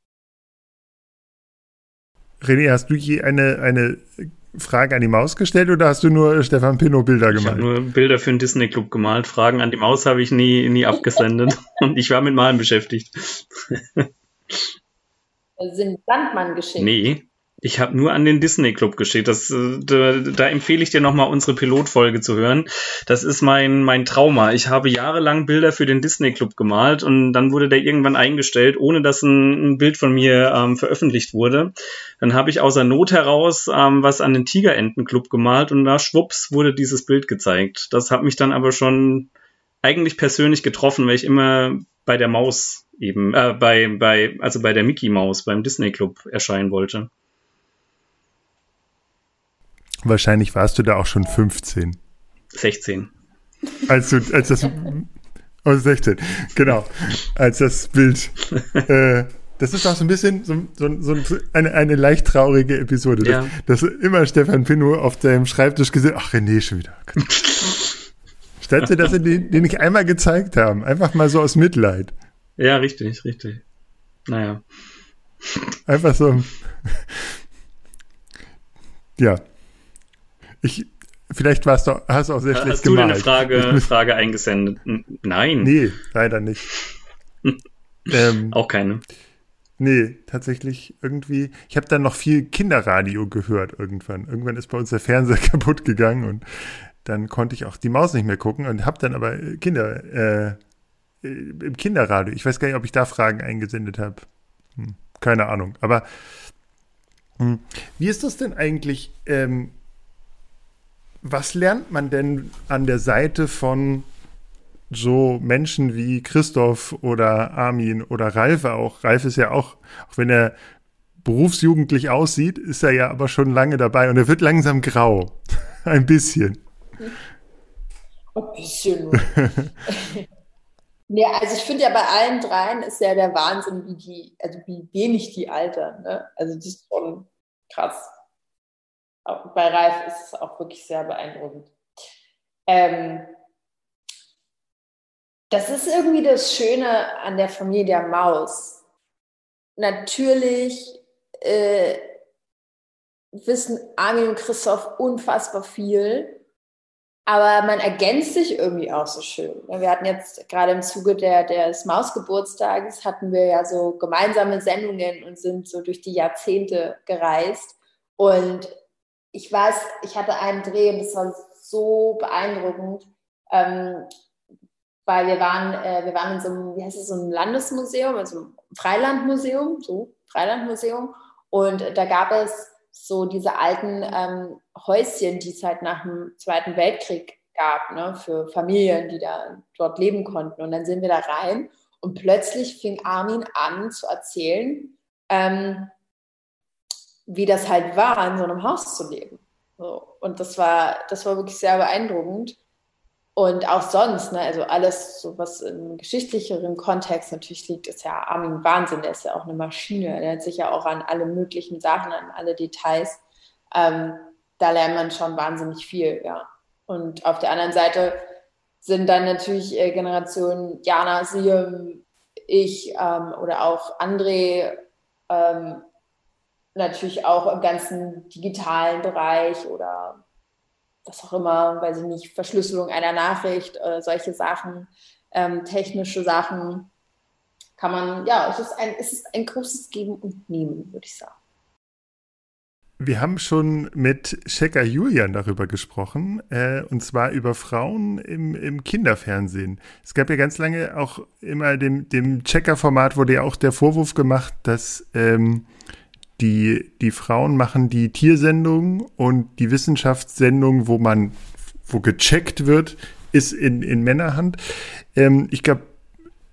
René, hast du je eine, eine Frage an die Maus gestellt oder hast du nur Stefan Pinot Bilder gemalt? Ich habe nur Bilder für den Disney Club gemalt. Fragen an die Maus habe ich nie, nie abgesendet. <laughs> Und ich war mit Malen beschäftigt. Sind Sandmann geschickt? Nee, ich habe nur an den Disney Club geschickt. Das, äh, da, da empfehle ich dir nochmal unsere Pilotfolge zu hören. Das ist mein, mein Trauma. Ich habe jahrelang Bilder für den Disney Club gemalt und dann wurde der irgendwann eingestellt, ohne dass ein, ein Bild von mir ähm, veröffentlicht wurde. Dann habe ich außer Not heraus ähm, was an den Tigerenten Club gemalt und da schwupps wurde dieses Bild gezeigt. Das hat mich dann aber schon eigentlich persönlich getroffen, weil ich immer bei der Maus eben, äh, bei, bei, also bei der Mickey Maus beim Disney Club erscheinen wollte. Wahrscheinlich warst du da auch schon 15. 16. Als du, als das, oh, 16, genau, als das Bild, äh, das ist auch so ein bisschen so, so, so eine, eine leicht traurige Episode. Ja. Dass, dass immer Stefan Pinot auf deinem Schreibtisch gesehen, ach René, schon wieder. Statt dass sie den, den nicht einmal gezeigt haben. Einfach mal so aus Mitleid. Ja, richtig, richtig. Naja. Einfach so. Ja, ich, vielleicht warst du, hast du auch sehr hast schlecht gemalt. Hast du eine Frage, Frage eingesendet? Nein. Nee, leider nicht. <laughs> ähm, auch keine. Nee, tatsächlich irgendwie. Ich habe dann noch viel Kinderradio gehört irgendwann. Irgendwann ist bei uns der Fernseher <laughs> kaputt gegangen und dann konnte ich auch die Maus nicht mehr gucken und habe dann aber Kinder äh, im Kinderradio. Ich weiß gar nicht, ob ich da Fragen eingesendet habe. Hm, keine Ahnung. Aber hm, wie ist das denn eigentlich? Ähm, was lernt man denn an der Seite von so Menschen wie Christoph oder Armin oder Ralf auch? Ralf ist ja auch, auch wenn er berufsjugendlich aussieht, ist er ja aber schon lange dabei und er wird langsam grau. <laughs> Ein bisschen. Ein bisschen. <laughs> ja, also ich finde ja bei allen dreien ist ja der Wahnsinn, wie die, also wie wenig die altern. Ne? Also das ist schon krass bei Ralf ist es auch wirklich sehr beeindruckend. Ähm, das ist irgendwie das Schöne an der Familie der Maus. Natürlich äh, wissen Armin und Christoph unfassbar viel, aber man ergänzt sich irgendwie auch so schön. Wir hatten jetzt gerade im Zuge der, des Mausgeburtstages hatten wir ja so gemeinsame Sendungen und sind so durch die Jahrzehnte gereist. Und ich weiß, ich hatte einen Dreh und das war so beeindruckend, ähm, weil wir waren, äh, wir waren in so einem, wie heißt es, so einem Landesmuseum, also einem Freilandmuseum, so Freilandmuseum. Und da gab es so diese alten ähm, Häuschen, die es halt nach dem Zweiten Weltkrieg gab, ne, für Familien, die da dort leben konnten. Und dann sind wir da rein und plötzlich fing Armin an zu erzählen, ähm, wie das halt war, in so einem Haus zu leben. So. Und das war, das war wirklich sehr beeindruckend. Und auch sonst, ne, also alles, so was im geschichtlicheren Kontext natürlich liegt, ist ja Armin Wahnsinn, der ist ja auch eine Maschine. Der hat sich ja auch an alle möglichen Sachen, an alle Details. Ähm, da lernt man schon wahnsinnig viel, ja. Und auf der anderen Seite sind dann natürlich äh, Generationen Jana, Siem, ich ähm, oder auch André ähm, natürlich auch im ganzen digitalen Bereich oder was auch immer, weiß ich nicht, Verschlüsselung einer Nachricht, äh, solche Sachen, ähm, technische Sachen, kann man, ja, es ist ein, es ist ein großes Geben und Nehmen, würde ich sagen. Wir haben schon mit Checker Julian darüber gesprochen, äh, und zwar über Frauen im, im Kinderfernsehen. Es gab ja ganz lange auch immer dem, dem Checker-Format wurde ja auch der Vorwurf gemacht, dass ähm, die, die Frauen machen die Tiersendung und die Wissenschaftssendung, wo man, wo gecheckt wird, ist in, in Männerhand. Ähm, ich glaube,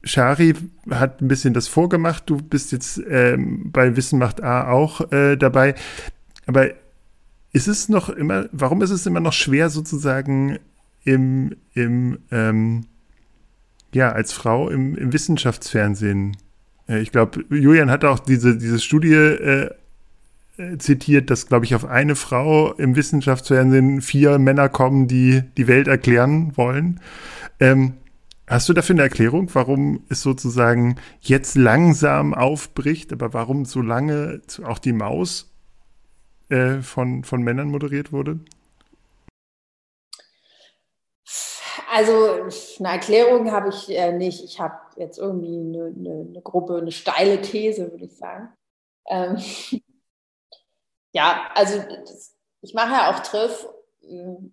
Shari hat ein bisschen das vorgemacht. Du bist jetzt ähm, bei Wissen macht A auch äh, dabei. Aber ist es noch immer, warum ist es immer noch schwer, sozusagen im, im ähm, ja, als Frau im, im Wissenschaftsfernsehen ich glaube, Julian hat auch diese, diese Studie äh, äh, zitiert, dass, glaube ich, auf eine Frau im Wissenschaftsfernsehen vier Männer kommen, die die Welt erklären wollen. Ähm, Hast du dafür eine Erklärung, warum es sozusagen jetzt langsam aufbricht, aber warum so lange auch die Maus äh, von, von Männern moderiert wurde? Also eine Erklärung habe ich äh, nicht. Ich habe jetzt irgendwie eine, eine, eine, Gruppe, eine steile These, würde ich sagen. Ähm, <laughs> ja, also das, ich mache ja auch Triff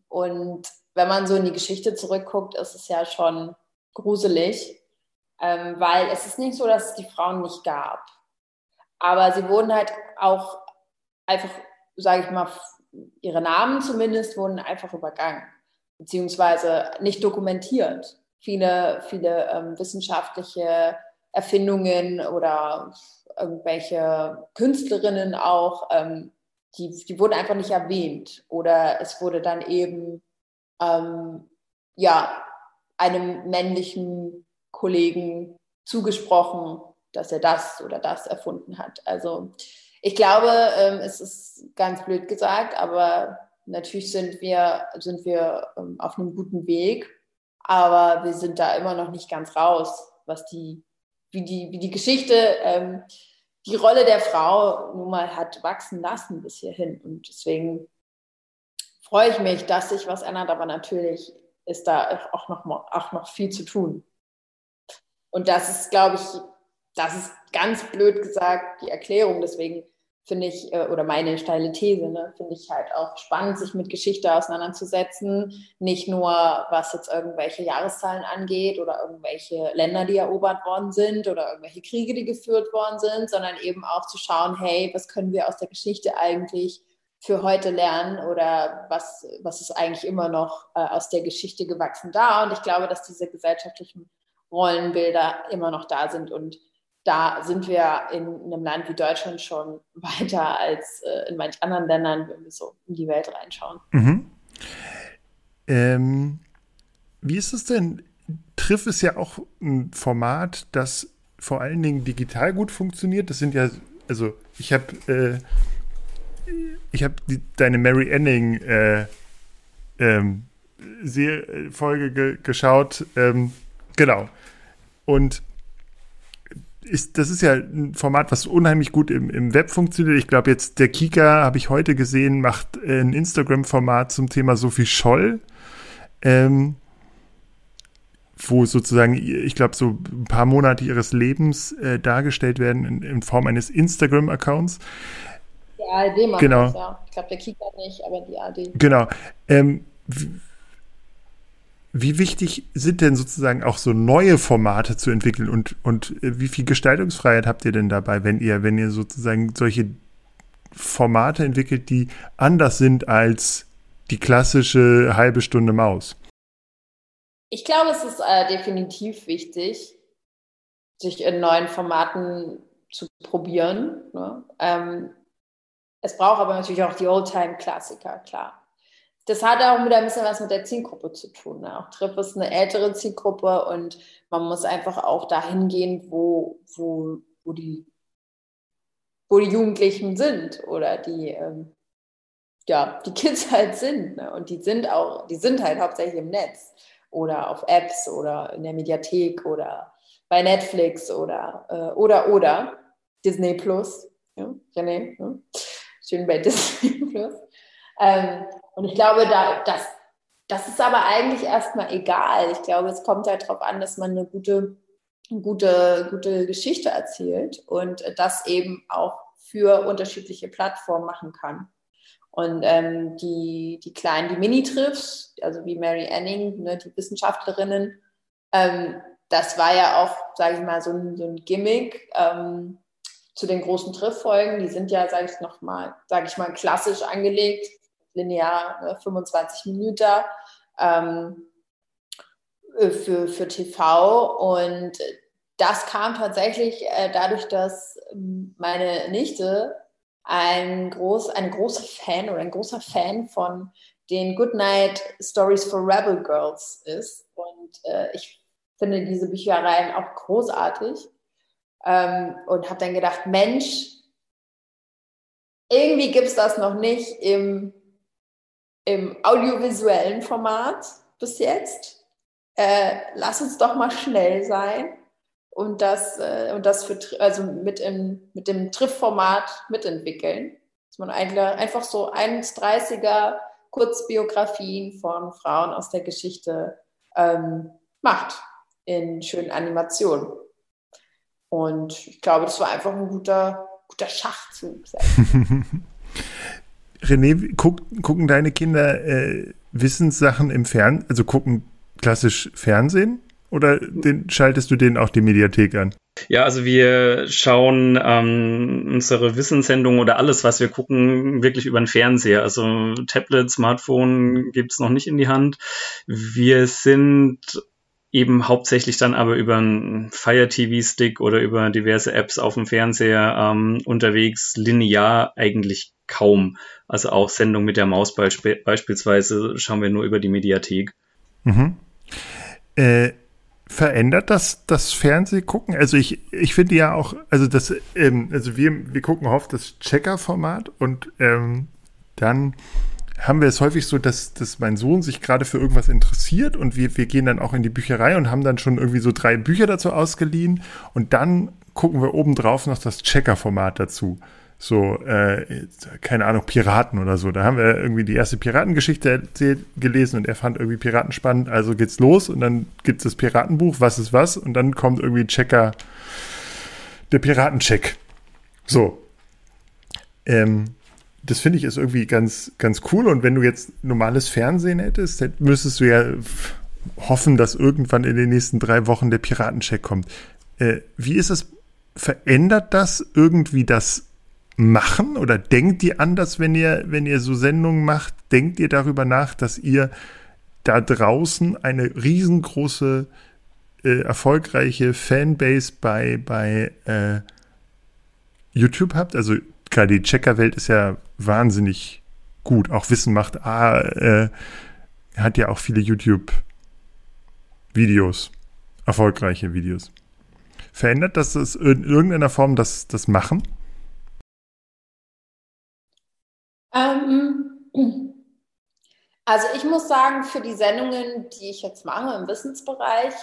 und wenn man so in die Geschichte zurückguckt, ist es ja schon gruselig, ähm, weil es ist nicht so, dass es die Frauen nicht gab. Aber sie wurden halt auch einfach, sage ich mal, ihre Namen zumindest wurden einfach übergangen, beziehungsweise nicht dokumentiert. Viele, viele ähm, wissenschaftliche Erfindungen oder irgendwelche Künstlerinnen auch, ähm, die, die wurden einfach nicht erwähnt. Oder es wurde dann eben ähm, ja, einem männlichen Kollegen zugesprochen, dass er das oder das erfunden hat. Also ich glaube, ähm, es ist ganz blöd gesagt, aber natürlich sind wir, sind wir ähm, auf einem guten Weg, aber wir sind da immer noch nicht ganz raus, was die, wie die, wie die Geschichte ähm, die Rolle der Frau nun mal hat wachsen lassen bis hierhin. Und deswegen freue ich mich, dass sich was ändert, aber natürlich ist da auch noch, auch noch viel zu tun. Und das ist, glaube ich, das ist ganz blöd gesagt die Erklärung. Deswegen finde ich, äh, oder meine steile These, ne, finde ich halt auch spannend, sich mit Geschichte auseinanderzusetzen. Nicht nur, was jetzt irgendwelche Jahreszahlen angeht oder irgendwelche Länder, die erobert worden sind oder irgendwelche Kriege, die geführt worden sind, sondern eben auch zu schauen, hey, was können wir aus der Geschichte eigentlich für heute lernen oder was, was ist eigentlich immer noch äh, aus der Geschichte gewachsen da. Und ich glaube, dass diese gesellschaftlichen Rollenbilder immer noch da sind und da sind wir in, einem Land wie Deutschland schon <laughs> weiter als äh, in manch anderen Ländern, wenn wir so in die Welt reinschauen. Mhm. Ähm, wie ist es denn? Triff ist ja auch ein Format, das vor allen Dingen digital gut funktioniert. Das sind ja, also ich habe äh, ich habe deine Mary Anning äh, ähm, Folge ge geschaut. Ähm, genau. Und ist, das ist ja ein Format, was unheimlich gut im, im Web funktioniert. Ich glaube, jetzt der Kika, habe ich heute gesehen, macht äh, ein Instagram-Format zum Thema Sophie Scholl. Ähm, wo sozusagen, ich glaube, so ein paar Monate ihres Lebens äh, dargestellt werden in, in Form eines Instagram-Accounts. Die ARD macht genau. das, ja. Ich glaube, der Kika nicht, aber die ARD. Genau. Ähm, wie wichtig sind denn sozusagen auch so neue Formate zu entwickeln und, und äh, wie viel Gestaltungsfreiheit habt ihr denn dabei, wenn ihr, wenn ihr sozusagen solche Formate entwickelt, die anders sind als die klassische halbe Stunde Maus? Ich glaube, es ist äh, definitiv wichtig, sich in neuen Formaten zu probieren. Ne? Ähm, es braucht aber natürlich auch die Oldtime-Klassiker, klar das hat auch wieder ein bisschen was mit der Zielgruppe zu tun. Ne? Auch Trip ist eine ältere Zielgruppe und man muss einfach auch dahin gehen, wo, wo, wo, die, wo die Jugendlichen sind oder die, ähm, ja, die Kids <laughs> halt sind. Ne? Und die sind auch, die sind halt hauptsächlich im Netz oder auf Apps oder in der Mediathek oder bei Netflix oder äh, oder oder Disney Plus. Ja, René, ja? schön bei <laughs> Disney Plus. Ähm, und ich glaube, da, das, das ist aber eigentlich erstmal egal. Ich glaube, es kommt halt darauf an, dass man eine gute, gute, gute Geschichte erzählt und das eben auch für unterschiedliche Plattformen machen kann. Und ähm, die, die kleinen, die Mini-Triffs, also wie Mary Anning, ne, die Wissenschaftlerinnen, ähm, das war ja auch, sage ich mal, so ein, so ein Gimmick ähm, zu den großen Trifffolgen. Die sind ja, sage ich noch mal, sage ich mal, klassisch angelegt linear ne, 25 Minuten ähm, äh, für, für TV. Und das kam tatsächlich äh, dadurch, dass ähm, meine Nichte ein groß, eine große Fan oder ein großer Fan von den Goodnight Stories for Rebel Girls ist. Und äh, ich finde diese Büchereien auch großartig. Ähm, und habe dann gedacht, Mensch, irgendwie gibt es das noch nicht im im audiovisuellen Format bis jetzt. äh, lass uns doch mal schnell sein und das, äh, und das für, also mit, im, mit dem Triff-Format mitentwickeln. Dass man einfach so 1,30er Kurzbiografien von Frauen aus der Geschichte ähm, macht in schönen Animationen. Und ich glaube, das war einfach ein guter, guter Schachzug. <laughs> René, guck, gucken deine Kinder äh, Wissenssachen im Fernsehen, also gucken klassisch Fernsehen? Oder den, schaltest du denen auch die Mediathek an? Ja, also wir schauen ähm, unsere Wissenssendungen oder alles, was wir gucken, wirklich über den Fernseher. Also Tablet, Smartphone gibt's noch nicht in die Hand. Wir sind eben hauptsächlich dann aber über einen Fire TV Stick oder über diverse Apps auf dem Fernseher ähm, unterwegs, linear eigentlich kaum. Also auch Sendung mit der Maus beisp beispielsweise schauen wir nur über die Mediathek. Mhm. Äh, verändert das das Fernsehgucken? Also ich, ich finde ja auch, also das, ähm, also wir, wir gucken auf das Checker-Format und ähm, dann haben wir es häufig so, dass, dass mein Sohn sich gerade für irgendwas interessiert und wir, wir gehen dann auch in die Bücherei und haben dann schon irgendwie so drei Bücher dazu ausgeliehen und dann gucken wir obendrauf noch das Checker-Format dazu so, äh, keine Ahnung, Piraten oder so. Da haben wir irgendwie die erste Piratengeschichte erzählt, gelesen und er fand irgendwie Piraten spannend, also geht's los und dann gibt's das Piratenbuch, was ist was, und dann kommt irgendwie Checker, der Piratencheck. So. Ähm, das finde ich ist irgendwie ganz, ganz cool. Und wenn du jetzt normales Fernsehen hättest, müsstest du ja hoffen, dass irgendwann in den nächsten drei Wochen der Piratencheck kommt. Äh, wie ist es? Verändert das irgendwie das machen oder denkt ihr anders, wenn ihr, wenn ihr so Sendungen macht? Denkt ihr darüber nach, dass ihr da draußen eine riesengroße, äh, erfolgreiche Fanbase bei, bei äh, YouTube habt? Also gerade die Checkerwelt ist ja wahnsinnig gut. Auch Wissen macht A, äh, hat ja auch viele YouTube-Videos, erfolgreiche Videos. Verändert das, das in irgendeiner Form das, das Machen? Ähm, also ich muss sagen, für die Sendungen, die ich jetzt mache im Wissensbereich,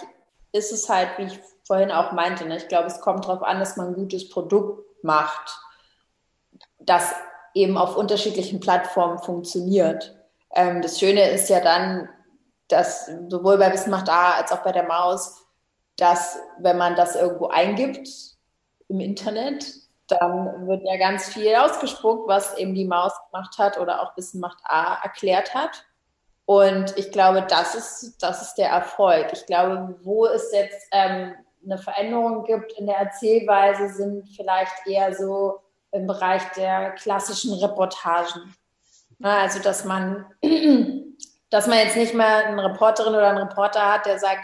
ist es halt, wie ich vorhin auch meinte, ne? ich glaube, es kommt darauf an, dass man ein gutes Produkt macht, das eben auf unterschiedlichen Plattformen funktioniert. Ähm, das Schöne ist ja dann, dass sowohl bei Wissen macht A als auch bei der Maus, dass wenn man das irgendwo eingibt im Internet, dann wird ja ganz viel ausgespuckt, was eben die Maus gemacht hat oder auch Wissen macht A erklärt hat. Und ich glaube, das ist, das ist der Erfolg. Ich glaube, wo es jetzt ähm, eine Veränderung gibt in der Erzählweise, sind vielleicht eher so im Bereich der klassischen Reportagen. Na, also, dass man, <clears throat> dass man jetzt nicht mehr eine Reporterin oder einen Reporter hat, der sagt,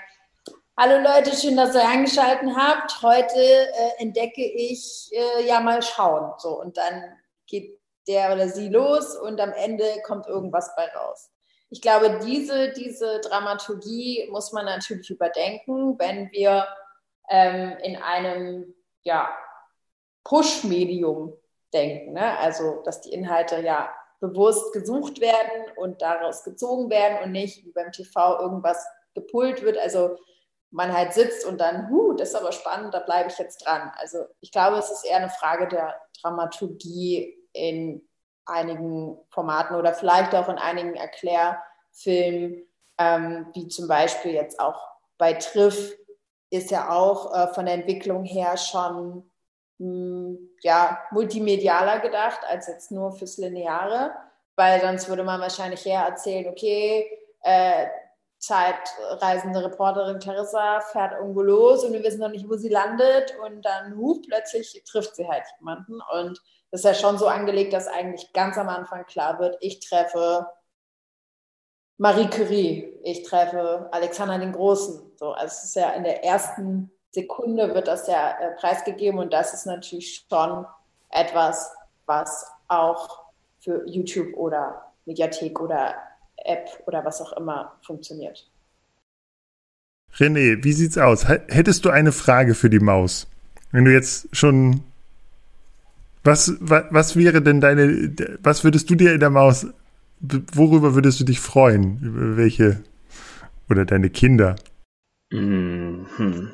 Hallo Leute, schön, dass ihr eingeschaltet habt. Heute äh, entdecke ich äh, ja mal schauen. So, und dann geht der oder sie los und am Ende kommt irgendwas bei raus. Ich glaube, diese, diese Dramaturgie muss man natürlich überdenken, wenn wir ähm, in einem ja, Push-Medium denken. Ne? Also, dass die Inhalte ja bewusst gesucht werden und daraus gezogen werden und nicht wie beim TV irgendwas gepult wird. Also man halt sitzt und dann, huh, das ist aber spannend, da bleibe ich jetzt dran. Also ich glaube, es ist eher eine Frage der Dramaturgie in einigen Formaten oder vielleicht auch in einigen Erklärfilmen, ähm, wie zum Beispiel jetzt auch bei Triff ist ja auch äh, von der Entwicklung her schon mh, hm, ja, multimedialer gedacht als jetzt nur fürs Lineare, weil sonst würde man wahrscheinlich eher erzählen, okay, äh, zeitreisende Reporterin Clarissa fährt irgendwo los und wir wissen noch nicht, wo sie landet. Und dann, huch, plötzlich trifft sie halt jemanden. Und das ist ja schon so angelegt, dass eigentlich ganz am Anfang klar wird, ich treffe Marie Curie, ich treffe Alexander den Großen. So, also es ist ja in der ersten Sekunde wird das ja äh, preisgegeben. Und das ist natürlich schon etwas, was auch für YouTube oder Mediathek oder App oder was auch immer funktioniert. René, wie sieht's aus? Hättest du eine Frage für die Maus? Wenn du jetzt schon was, was, was wäre denn deine, was würdest du dir in der Maus, worüber würdest du dich freuen? Über welche, oder deine Kinder? Mhm.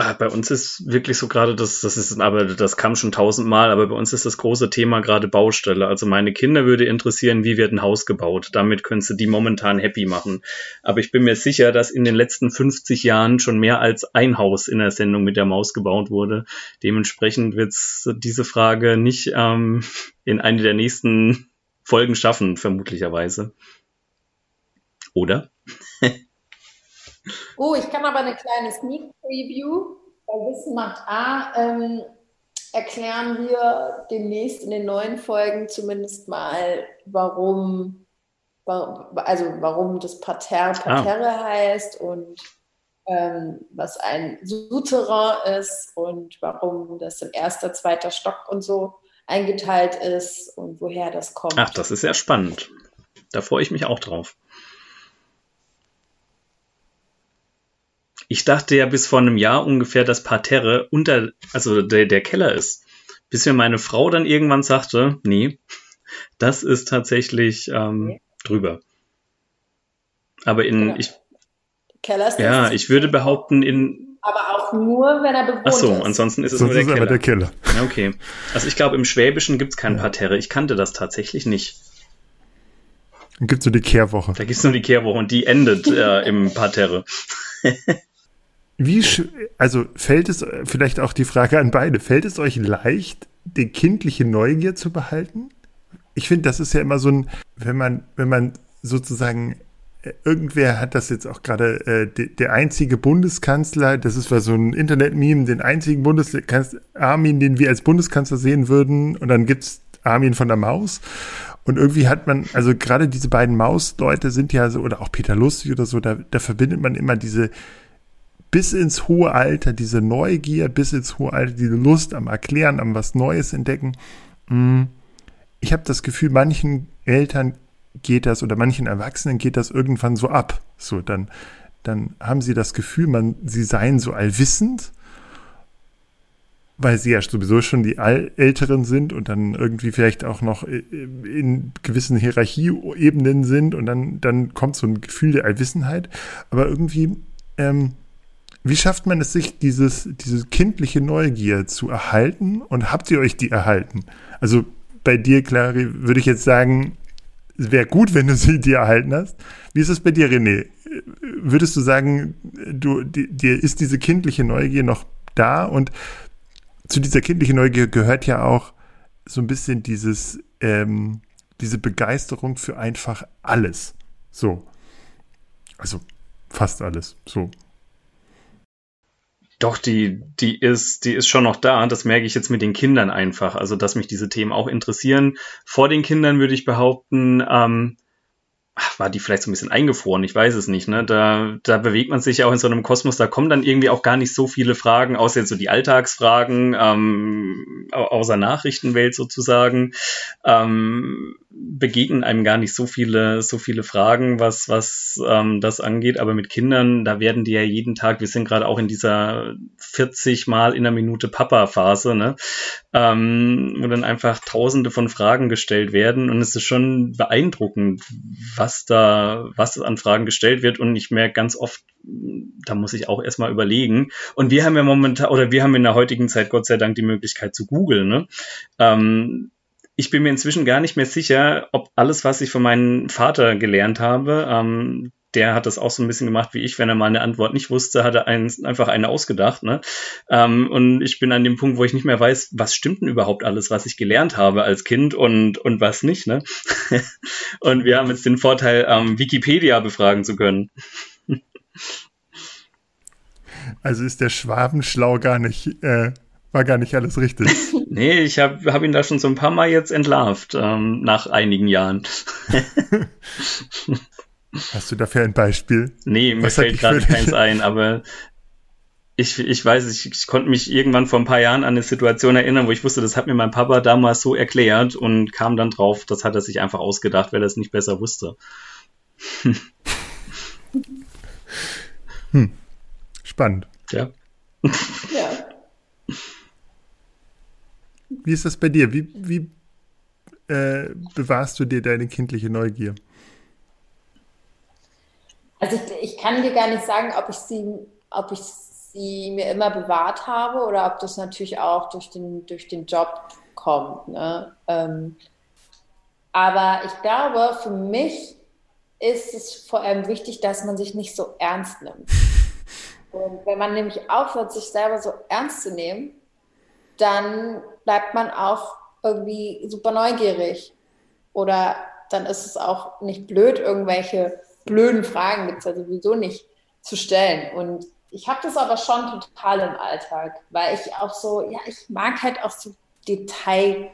Ah, bei uns ist wirklich so gerade das, das ist, aber das kam schon tausendmal, aber bei uns ist das große Thema gerade Baustelle. Also meine Kinder würde interessieren, wie wird ein Haus gebaut? Damit könntest du die momentan happy machen. Aber ich bin mir sicher, dass in den letzten 50 Jahren schon mehr als ein Haus in der Sendung mit der Maus gebaut wurde. Dementsprechend wird es diese Frage nicht ähm, in eine der nächsten Folgen schaffen, vermutlicherweise. Oder? Oh, ich kann aber eine kleine Sneak Preview bei Wissen macht A. Ähm, erklären wir demnächst in den neuen Folgen zumindest mal, warum, also warum das Parterre ah. Parterre ah. heißt und ähm, was ein Souterrain ist und warum das in erster, zweiter Stock und so eingeteilt ist und woher das kommt. Ach, das ist sehr spannend. Da freue ich mich auch drauf. Ich dachte ja bis vor einem Jahr ungefähr, dass Parterre unter, also der, der Keller ist. Bis mir meine Frau dann irgendwann sagte, nee, das ist tatsächlich ähm, okay. drüber. Aber in, genau. ich, Keller ist ja, ich würde behaupten, in, aber auch nur, wenn er bewohnt Ach so, ansonsten ist es Sonst nur der Keller. der Keller. Ja, okay. Also ich glaube, im Schwäbischen gibt es kein ja. Parterre. Ich kannte das tatsächlich nicht. Dann gibt es nur die Kehrwoche. Da gibt es nur die Kehrwoche und die endet äh, im Parterre. <laughs> Wie, also fällt es, vielleicht auch die Frage an beide, fällt es euch leicht, die kindliche Neugier zu behalten? Ich finde, das ist ja immer so ein, wenn man, wenn man sozusagen, äh, irgendwer hat das jetzt auch gerade, äh, de, der einzige Bundeskanzler, das ist so ein Internet-Meme, den einzigen Bundeskanzler, Armin, den wir als Bundeskanzler sehen würden, und dann gibt es Armin von der Maus. Und irgendwie hat man, also gerade diese beiden Maus-Leute sind ja so, oder auch Peter Lustig oder so, da, da verbindet man immer diese, bis ins hohe Alter, diese Neugier, bis ins hohe Alter, diese Lust am Erklären, am was Neues entdecken. Mm, ich habe das Gefühl, manchen Eltern geht das oder manchen Erwachsenen geht das irgendwann so ab. So, dann, dann haben sie das Gefühl, man, sie seien so allwissend, weil sie ja sowieso schon die Älteren sind und dann irgendwie vielleicht auch noch in gewissen Hierarchieebenen sind und dann, dann kommt so ein Gefühl der Allwissenheit. Aber irgendwie ähm, wie schafft man es sich, dieses, diese kindliche Neugier zu erhalten und habt ihr euch die erhalten? Also bei dir, Clary, würde ich jetzt sagen, es wäre gut, wenn du sie dir erhalten hast. Wie ist es bei dir, René? Würdest du sagen, du, dir ist diese kindliche Neugier noch da? Und zu dieser kindlichen Neugier gehört ja auch so ein bisschen dieses, ähm, diese Begeisterung für einfach alles. So. Also fast alles. So. Doch, die, die ist, die ist schon noch da. Das merke ich jetzt mit den Kindern einfach. Also, dass mich diese Themen auch interessieren. Vor den Kindern würde ich behaupten, ähm, war die vielleicht so ein bisschen eingefroren, ich weiß es nicht, ne? Da, da bewegt man sich ja auch in so einem Kosmos, da kommen dann irgendwie auch gar nicht so viele Fragen, außer jetzt so die Alltagsfragen, ähm, außer Nachrichtenwelt sozusagen, ähm, begegnen einem gar nicht so viele, so viele Fragen, was, was ähm, das angeht. Aber mit Kindern, da werden die ja jeden Tag, wir sind gerade auch in dieser 40 Mal in der Minute Papa-Phase, ne? Ähm, wo dann einfach tausende von Fragen gestellt werden. Und es ist schon beeindruckend, was was da, was an Fragen gestellt wird. Und ich merke ganz oft, da muss ich auch erstmal überlegen. Und wir haben ja momentan, oder wir haben in der heutigen Zeit Gott sei Dank die Möglichkeit zu googeln. Ne? Ähm, ich bin mir inzwischen gar nicht mehr sicher, ob alles, was ich von meinem Vater gelernt habe, ähm, der hat das auch so ein bisschen gemacht wie ich. Wenn er mal eine Antwort nicht wusste, hat er einen, einfach eine ausgedacht. Ne? Ähm, und ich bin an dem Punkt, wo ich nicht mehr weiß, was stimmt denn überhaupt alles, was ich gelernt habe als Kind und, und was nicht. Ne? <laughs> und wir haben jetzt den Vorteil, ähm, Wikipedia befragen zu können. also ist der Schwabenschlau gar nicht, äh, war gar nicht alles richtig. <laughs> nee, ich habe hab ihn da schon so ein paar Mal jetzt entlarvt, ähm, nach einigen Jahren. <laughs> Hast du dafür ein Beispiel? Nee, mir Was fällt gerade keins ein, aber ich, ich weiß, ich, ich konnte mich irgendwann vor ein paar Jahren an eine Situation erinnern, wo ich wusste, das hat mir mein Papa damals so erklärt und kam dann drauf, das hat er sich einfach ausgedacht, weil er es nicht besser wusste. hm. Spannend. Ja. ja. Wie ist das bei dir? Wie, wie äh, bewahrst du dir deine kindliche Neugier? Also ich, ich kann dir gar nicht sagen, ob ich sie, ob ich sie mir immer bewahrt habe oder ob das natürlich auch durch den, durch den Job kommt. Ne? Ähm, aber ich glaube, für mich ist es vor allem wichtig, dass man sich nicht so ernst nimmt. Und wenn man nämlich aufhört, sich selber so ernst zu nehmen, dann bleibt man auch irgendwie super neugierig. Oder dann ist es auch nicht blöd, irgendwelche blöden Fragen gibt es ja sowieso nicht zu stellen. Und ich habe das aber schon total im Alltag, weil ich auch so, ja, ich mag halt auch so Detailkram,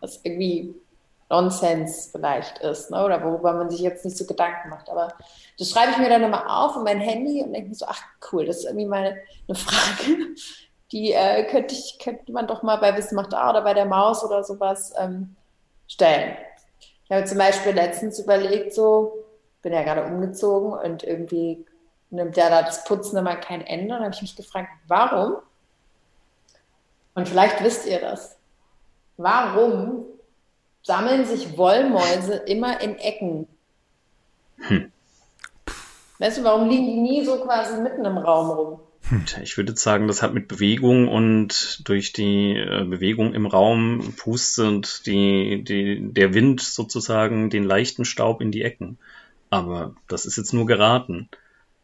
was irgendwie Nonsens vielleicht ist, ne? oder worüber man sich jetzt nicht so Gedanken macht. Aber das schreibe ich mir dann immer auf in mein Handy und denke mir so, ach cool, das ist irgendwie mal eine Frage, <laughs> die äh, könnte, ich, könnte man doch mal bei Wissen macht A oder bei der Maus oder sowas ähm, stellen. Ich habe zum Beispiel letztens überlegt, so, bin ja gerade umgezogen und irgendwie nimmt ja da das Putzen immer kein Ende. Und habe ich mich gefragt, warum? Und vielleicht wisst ihr das. Warum sammeln sich Wollmäuse immer in Ecken? Hm. Weißt du, warum liegen die nie so quasi mitten im Raum rum? Ich würde sagen, das hat mit Bewegung und durch die äh, Bewegung im Raum pustet die, die, der Wind sozusagen den leichten Staub in die Ecken. Aber das ist jetzt nur geraten.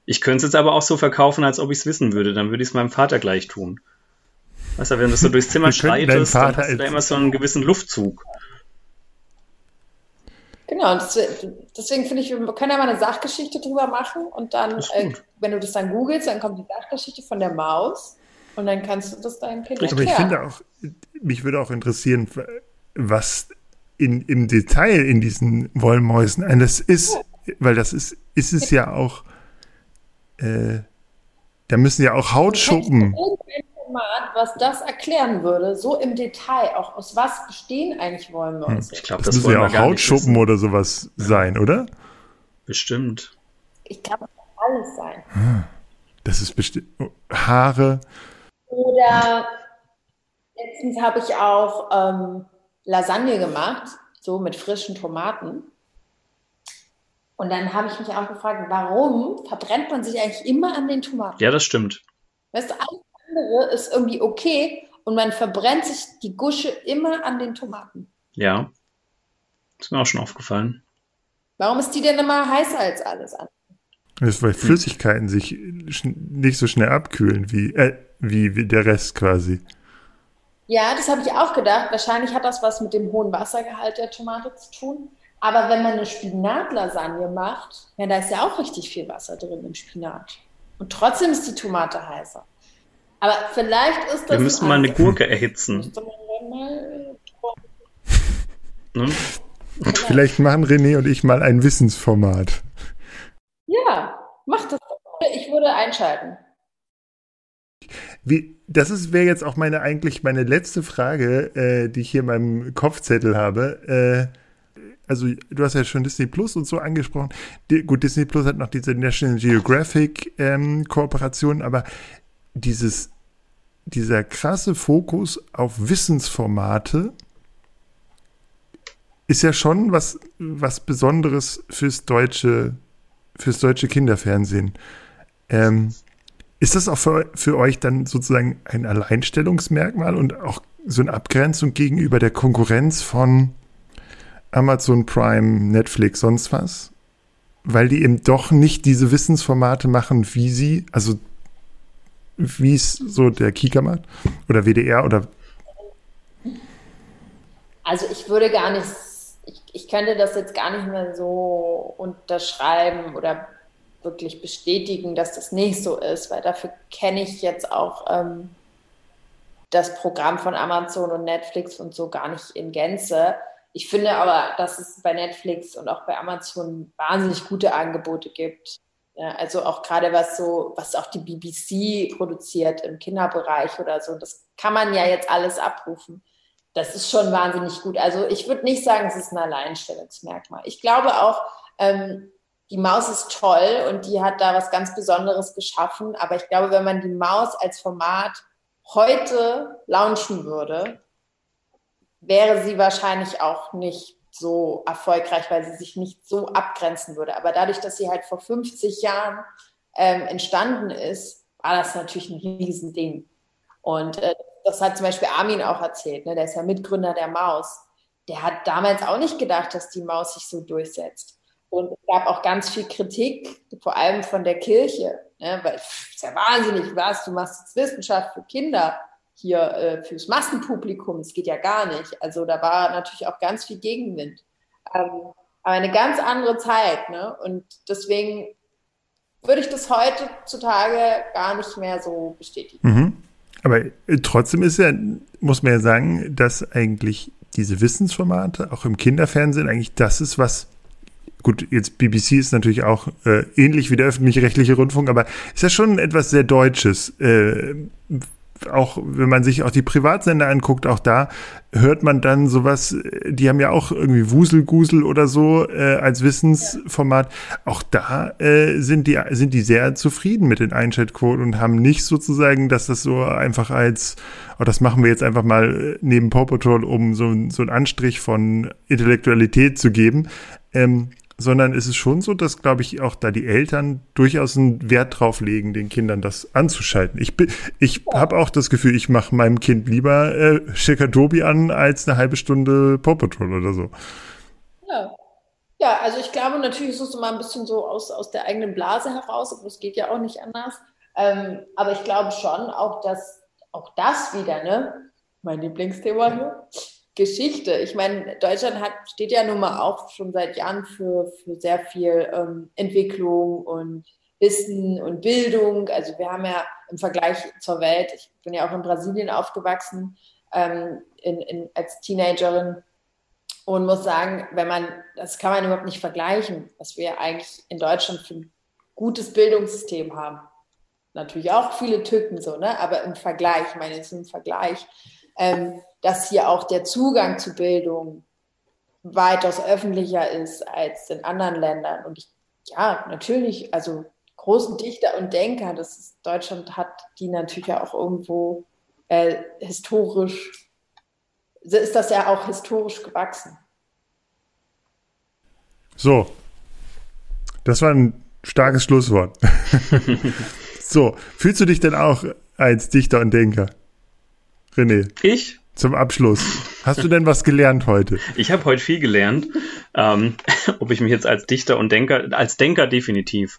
Ich könnte es jetzt aber auch so verkaufen, als ob ich es wissen würde. Dann würde ich es meinem Vater gleich tun. Weißt du, wenn du so durchs Zimmer schreitest, dann hast du da immer so einen gewissen Luftzug. Genau, und deswegen finde ich, wir können ja mal eine Sachgeschichte drüber machen und dann, äh, wenn du das dann googelst, dann kommt die Sachgeschichte von der Maus und dann kannst du das deinem Kind erklären. Aber ich finde auch, mich würde auch interessieren, was in, im Detail in diesen Wollmäusen alles ist, weil das ist, ist es ja auch, äh, da müssen ja auch Hautschuppen. Format, was das erklären würde, so im Detail, auch aus was bestehen eigentlich Wollmäuse. Hm, ich glaube, das, das müssen ja auch Hautschuppen oder sowas sein, oder? Bestimmt. Ich glaube, das kann alles sein. Hm, das ist bestimmt oh, Haare. Oder letztens habe ich auch ähm, Lasagne gemacht, so mit frischen Tomaten. Und dann habe ich mich auch gefragt, warum verbrennt man sich eigentlich immer an den Tomaten? Ja, das stimmt. Weißt du, alles andere ist irgendwie okay und man verbrennt sich die Gusche immer an den Tomaten. Ja, ist mir auch schon aufgefallen. Warum ist die denn immer heißer als alles andere? Das ist, weil Flüssigkeiten sich nicht so schnell abkühlen wie, äh, wie, wie der Rest quasi. Ja, das habe ich auch gedacht. Wahrscheinlich hat das was mit dem hohen Wassergehalt der Tomate zu tun. Aber wenn man eine Spinatlasagne macht, ja, da ist ja auch richtig viel Wasser drin im Spinat. Und trotzdem ist die Tomate heißer. Aber vielleicht ist das. Wir müssen mal eine Gurke erhitzen. ne? Vielleicht machen René und ich mal ein Wissensformat. Ja, mach das. Ich würde einschalten. Wie, das wäre jetzt auch meine eigentlich meine letzte Frage, äh, die ich hier in meinem Kopfzettel habe. Äh, also du hast ja schon Disney Plus und so angesprochen. Die, gut, Disney Plus hat noch diese National Geographic ähm, Kooperation, aber dieses, dieser krasse Fokus auf Wissensformate ist ja schon was, was Besonderes fürs deutsche, fürs deutsche Kinderfernsehen. Ähm, ist das auch für, für euch dann sozusagen ein Alleinstellungsmerkmal und auch so eine Abgrenzung gegenüber der Konkurrenz von Amazon Prime, Netflix, sonst was? Weil die eben doch nicht diese Wissensformate machen, wie sie, also wie es so der Kika macht oder WDR oder. Also ich würde gar nicht, ich, ich könnte das jetzt gar nicht mehr so unterschreiben oder wirklich bestätigen, dass das nicht so ist, weil dafür kenne ich jetzt auch ähm, das Programm von Amazon und Netflix und so gar nicht in Gänze. Ich finde aber, dass es bei Netflix und auch bei Amazon wahnsinnig gute Angebote gibt. Ja, also auch gerade was so, was auch die BBC produziert im Kinderbereich oder so, das kann man ja jetzt alles abrufen. Das ist schon wahnsinnig gut. Also ich würde nicht sagen, es ist ein Alleinstellungsmerkmal. Ich glaube auch, ähm, die Maus ist toll und die hat da was ganz Besonderes geschaffen. Aber ich glaube, wenn man die Maus als Format heute launchen würde, wäre sie wahrscheinlich auch nicht so erfolgreich, weil sie sich nicht so abgrenzen würde. Aber dadurch, dass sie halt vor 50 Jahren ähm, entstanden ist, war das natürlich ein Riesending. Und äh, das hat zum Beispiel Armin auch erzählt, ne? der ist ja Mitgründer der Maus. Der hat damals auch nicht gedacht, dass die Maus sich so durchsetzt. Und es gab auch ganz viel Kritik, vor allem von der Kirche, ne? weil es ist ja wahnsinnig, was, du machst jetzt Wissenschaft für Kinder hier äh, fürs Massenpublikum, es geht ja gar nicht. Also da war natürlich auch ganz viel Gegenwind. Ähm, aber eine ganz andere Zeit, ne? Und deswegen würde ich das heutzutage gar nicht mehr so bestätigen. Mhm. Aber äh, trotzdem ist ja, muss man ja sagen, dass eigentlich diese Wissensformate auch im Kinderfernsehen eigentlich das ist, was gut, jetzt BBC ist natürlich auch äh, ähnlich wie der öffentlich-rechtliche Rundfunk, aber ist ja schon etwas sehr Deutsches. Äh, auch wenn man sich auch die Privatsender anguckt, auch da hört man dann sowas, die haben ja auch irgendwie Wuselgusel oder so äh, als Wissensformat. Auch da äh, sind die sind die sehr zufrieden mit den Einschaltquoten und haben nicht sozusagen, dass das so einfach als, oh, das machen wir jetzt einfach mal neben Paw Patrol, um so, so einen Anstrich von Intellektualität zu geben. Ähm, sondern es ist schon so, dass, glaube ich, auch da die Eltern durchaus einen Wert drauf legen, den Kindern das anzuschalten. Ich, bin, ich ja. habe auch das Gefühl, ich mache meinem Kind lieber äh, Shikadobi an als eine halbe Stunde Paw Patrol oder so. Ja. Ja, also ich glaube, natürlich ist es immer ein bisschen so aus, aus der eigenen Blase heraus, aber es geht ja auch nicht anders. Ähm, aber ich glaube schon auch, dass auch das wieder, ne, mein Lieblingsthema hier, Geschichte. Ich meine, Deutschland hat, steht ja nun mal auch schon seit Jahren für, für sehr viel ähm, Entwicklung und Wissen und Bildung. Also wir haben ja im Vergleich zur Welt, ich bin ja auch in Brasilien aufgewachsen ähm, in, in, als Teenagerin und muss sagen, wenn man, das kann man überhaupt nicht vergleichen, was wir eigentlich in Deutschland für ein gutes Bildungssystem haben. Natürlich auch viele Tücken so, ne? aber im Vergleich, ich meine, ist ein Vergleich, ähm, dass hier auch der Zugang zu Bildung weitaus öffentlicher ist als in anderen Ländern. Und ich, ja, natürlich, also großen Dichter und Denker, das ist, Deutschland hat, die natürlich auch irgendwo äh, historisch, ist das ja auch historisch gewachsen. So, das war ein starkes Schlusswort. <laughs> so, fühlst du dich denn auch als Dichter und Denker? René. Ich? Zum Abschluss. Hast du denn was gelernt heute? Ich habe heute viel gelernt. Ähm, <laughs> ob ich mich jetzt als Dichter und Denker, als Denker definitiv.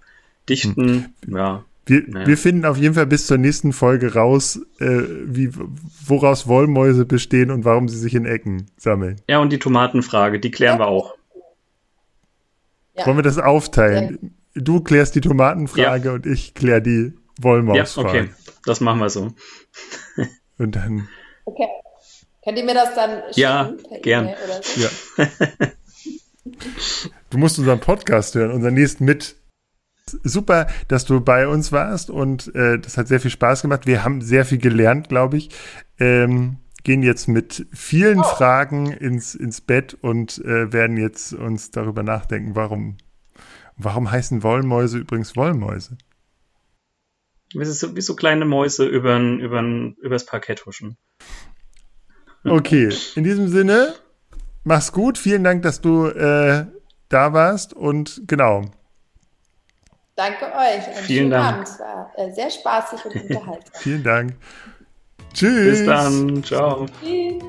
Dichten, hm. ja. Wir, naja. wir finden auf jeden Fall bis zur nächsten Folge raus, äh, wie, woraus Wollmäuse bestehen und warum sie sich in Ecken sammeln. Ja, und die Tomatenfrage, die klären ja. wir auch. Ja. Wollen wir das aufteilen? Ja. Du klärst die Tomatenfrage und ich klär die Wollmausfrage. Ja, okay, das machen wir so. <laughs> Und dann. Okay. Könnt ihr mir das dann schicken? Ja, gern. So? Ja. <laughs> du musst unseren Podcast hören, unseren nächsten mit. Super, dass du bei uns warst und äh, das hat sehr viel Spaß gemacht. Wir haben sehr viel gelernt, glaube ich. Ähm, gehen jetzt mit vielen oh. Fragen ins, ins Bett und äh, werden jetzt uns darüber nachdenken, warum, warum heißen Wollmäuse übrigens Wollmäuse? Wie so, wie so kleine Mäuse übern, übern, übers Parkett huschen. <laughs> Okay, in diesem Sinne, mach's gut. Vielen Dank, dass du äh, da warst und genau. Danke euch. Einen Vielen Dank. Abend. Es war äh, sehr spaßig und <laughs> unterhaltsam. Vielen Dank. Tschüss. Bis dann. Ciao. Tschüss.